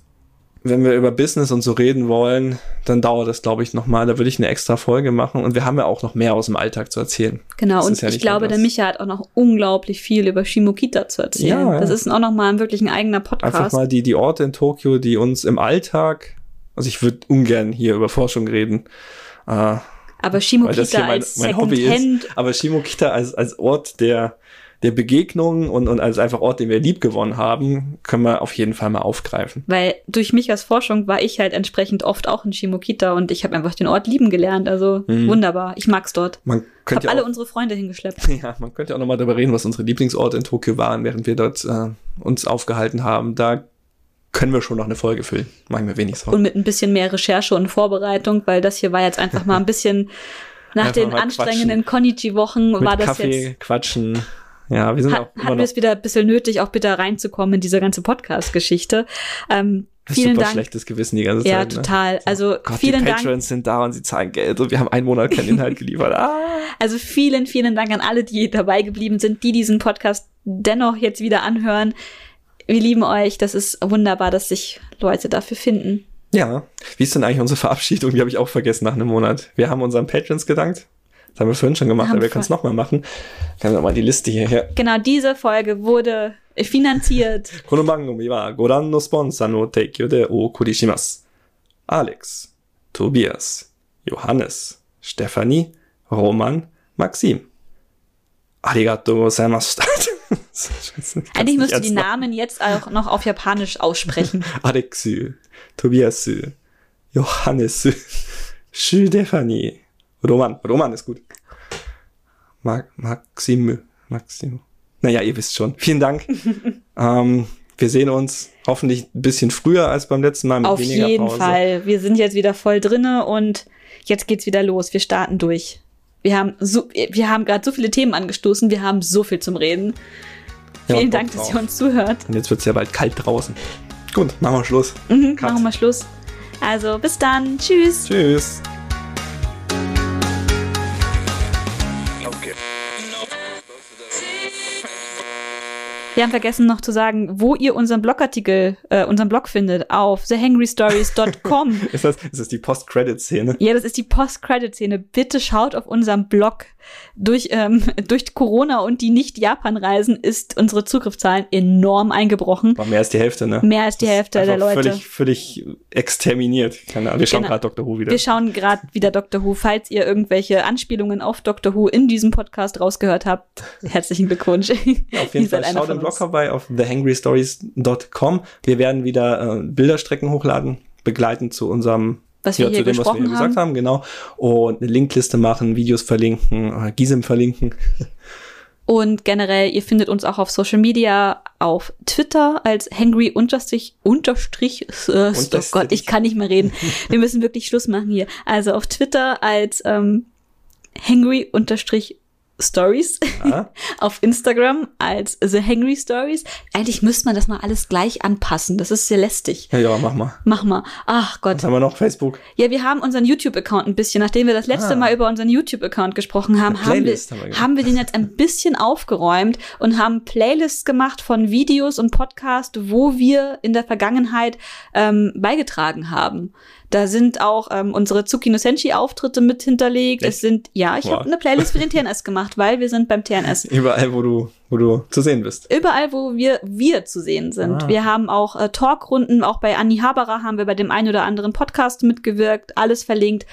S2: wenn wir über Business und so reden wollen, dann dauert das, glaube ich, nochmal. Da würde ich eine extra Folge machen. Und wir haben ja auch noch mehr aus dem Alltag zu erzählen.
S1: Genau, das und ja ich glaube, der Micha hat auch noch unglaublich viel über Shimokita zu erzählen. Ja. Das ist auch nochmal wirklich ein eigener Podcast.
S2: Einfach mal die, die Orte in Tokio, die uns im Alltag, also ich würde ungern hier über Forschung reden, äh,
S1: aber Shimokita mein, als mein Hobby ist.
S2: Aber Shimokita als, als Ort der, der Begegnung und, und als einfach Ort, den wir lieb gewonnen haben, können wir auf jeden Fall mal aufgreifen.
S1: Weil durch mich als Forschung war ich halt entsprechend oft auch in Shimokita und ich habe einfach den Ort lieben gelernt. Also mhm. wunderbar. Ich mag's dort.
S2: Man könnte
S1: hab alle unsere Freunde hingeschleppt.
S2: Ja, man könnte auch nochmal darüber reden, was unsere Lieblingsorte in Tokio waren, während wir dort äh, uns aufgehalten haben. Da können wir schon noch eine Folge füllen. Machen wir wenig Sorgen.
S1: Und mit ein bisschen mehr Recherche und Vorbereitung, weil das hier war jetzt einfach mal ein bisschen nach den anstrengenden Konichi-Wochen war das
S2: Kaffee,
S1: jetzt.
S2: Quatschen. Ja, wir sind
S1: hat,
S2: auch
S1: immer Hatten wir es wieder ein bisschen nötig, auch bitte reinzukommen in diese ganze Podcast-Geschichte. Ähm, vielen
S2: super
S1: Dank.
S2: schlechtes Gewissen die ganze Zeit.
S1: Ja, total. Also
S2: Gott,
S1: vielen
S2: die
S1: Dank.
S2: Patrons sind da und sie zahlen Geld und wir haben einen Monat keinen Inhalt geliefert. Ah.
S1: Also vielen, vielen Dank an alle, die dabei geblieben sind, die diesen Podcast dennoch jetzt wieder anhören. Wir lieben euch. Das ist wunderbar, dass sich Leute dafür finden.
S2: Ja. Wie ist denn eigentlich unsere Verabschiedung? Die habe ich auch vergessen nach einem Monat. Wir haben unseren Patrons gedankt. Das haben wir vorhin schon gemacht, aber wir können es nochmal machen. Können wir mal die Liste hierher.
S1: Genau, diese Folge wurde finanziert.
S2: Alex, Tobias, Johannes, Stefanie, Roman, Maxim. Arigato gozaimashita.
S1: Eigentlich müsst ihr die Namen jetzt auch noch auf Japanisch aussprechen.
S2: Alexu, Tobias, Johannes, Stefanie, Roman. Roman ist gut. Ma Maxim, Maxim. Naja, ihr wisst schon. Vielen Dank. ähm, wir sehen uns hoffentlich ein bisschen früher als beim letzten Mal
S1: mit Auf weniger jeden Pause. Fall. Wir sind jetzt wieder voll drinne und jetzt geht's wieder los. Wir starten durch. Wir haben so, wir haben gerade so viele Themen angestoßen. Wir haben so viel zum Reden. Ja, Vielen Dank, dass ihr uns zuhört.
S2: Und jetzt wird es ja bald kalt draußen. Gut, machen wir Schluss.
S1: Mhm, machen wir Schluss. Also bis dann. Tschüss.
S2: Tschüss.
S1: Wir haben vergessen noch zu sagen, wo ihr unseren Blogartikel, äh, unseren Blog findet, auf thehangrystories.com.
S2: ist, das, ist das die Post-Credit-Szene?
S1: Ja, das ist die Post-Credit-Szene. Bitte schaut auf unserem Blog. Durch, ähm, durch Corona und die Nicht-Japan-Reisen ist unsere Zugriffszahlen enorm eingebrochen.
S2: War mehr als die Hälfte, ne?
S1: Mehr als die Hälfte der Leute.
S2: Völlig, völlig exterminiert. Keine Ahnung. Wir schauen genau. gerade Dr. Who wieder.
S1: Wir schauen gerade wieder Dr. Who. Falls ihr irgendwelche Anspielungen auf Dr. Who in diesem Podcast rausgehört habt, herzlichen Glückwunsch.
S2: Ja, auf jeden Fall schaut im Blog vorbei auf thehangrystories.com. Wir werden wieder äh, Bilderstrecken hochladen, begleitend zu unserem
S1: was wir ja, hier zu dem, was wir hier
S2: gesagt haben, genau. Und eine Linkliste machen, Videos verlinken, äh, Gisem verlinken.
S1: Und generell, ihr findet uns auch auf Social Media, auf Twitter als hangry unterstrich, unterstrich, äh, oh Gott, ich kann nicht mehr reden. Wir müssen wirklich Schluss machen hier. Also auf Twitter als ähm, hangry unterstrich Stories ah. auf Instagram als The Hangry Stories. Eigentlich müsste man das mal alles gleich anpassen. Das ist sehr lästig.
S2: Ja, ja, mach mal.
S1: Mach mal. Ach Gott.
S2: Was haben wir noch? Facebook?
S1: Ja, wir haben unseren YouTube-Account ein bisschen, nachdem wir das letzte ah. Mal über unseren YouTube-Account gesprochen haben, haben wir, haben wir, haben wir den jetzt ein bisschen aufgeräumt und haben Playlists gemacht von Videos und Podcasts, wo wir in der Vergangenheit ähm, beigetragen haben. Da sind auch ähm, unsere Tsukino Senshi Auftritte mit hinterlegt. Echt? Es sind, ja, ich wow. habe eine Playlist für den TNS gemacht, weil wir sind beim TNS.
S2: Überall, wo du, wo du zu sehen bist.
S1: Überall, wo wir, wir zu sehen sind. Ah. Wir haben auch äh, Talkrunden, auch bei Anni Haberer haben wir bei dem einen oder anderen Podcast mitgewirkt. Alles verlinkt.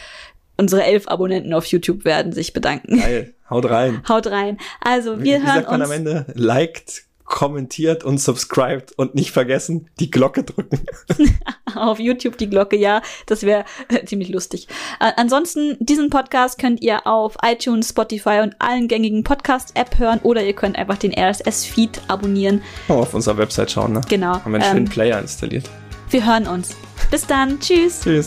S1: Unsere elf Abonnenten auf YouTube werden sich bedanken.
S2: Geil. Haut rein.
S1: Haut rein. Also, wir wie, wie hören sagt man
S2: uns. am Ende? Liked, kommentiert und subscribed und nicht vergessen, die Glocke drücken.
S1: Auf YouTube die Glocke, ja, das wäre äh, ziemlich lustig. Äh, ansonsten, diesen Podcast könnt ihr auf iTunes, Spotify und allen gängigen Podcast-App hören oder ihr könnt einfach den RSS-Feed abonnieren.
S2: Oh, auf unserer Website schauen, ne?
S1: Genau.
S2: Haben wir einen ähm, schönen Player installiert.
S1: Wir hören uns. Bis dann. Tschüss.
S2: Tschüss.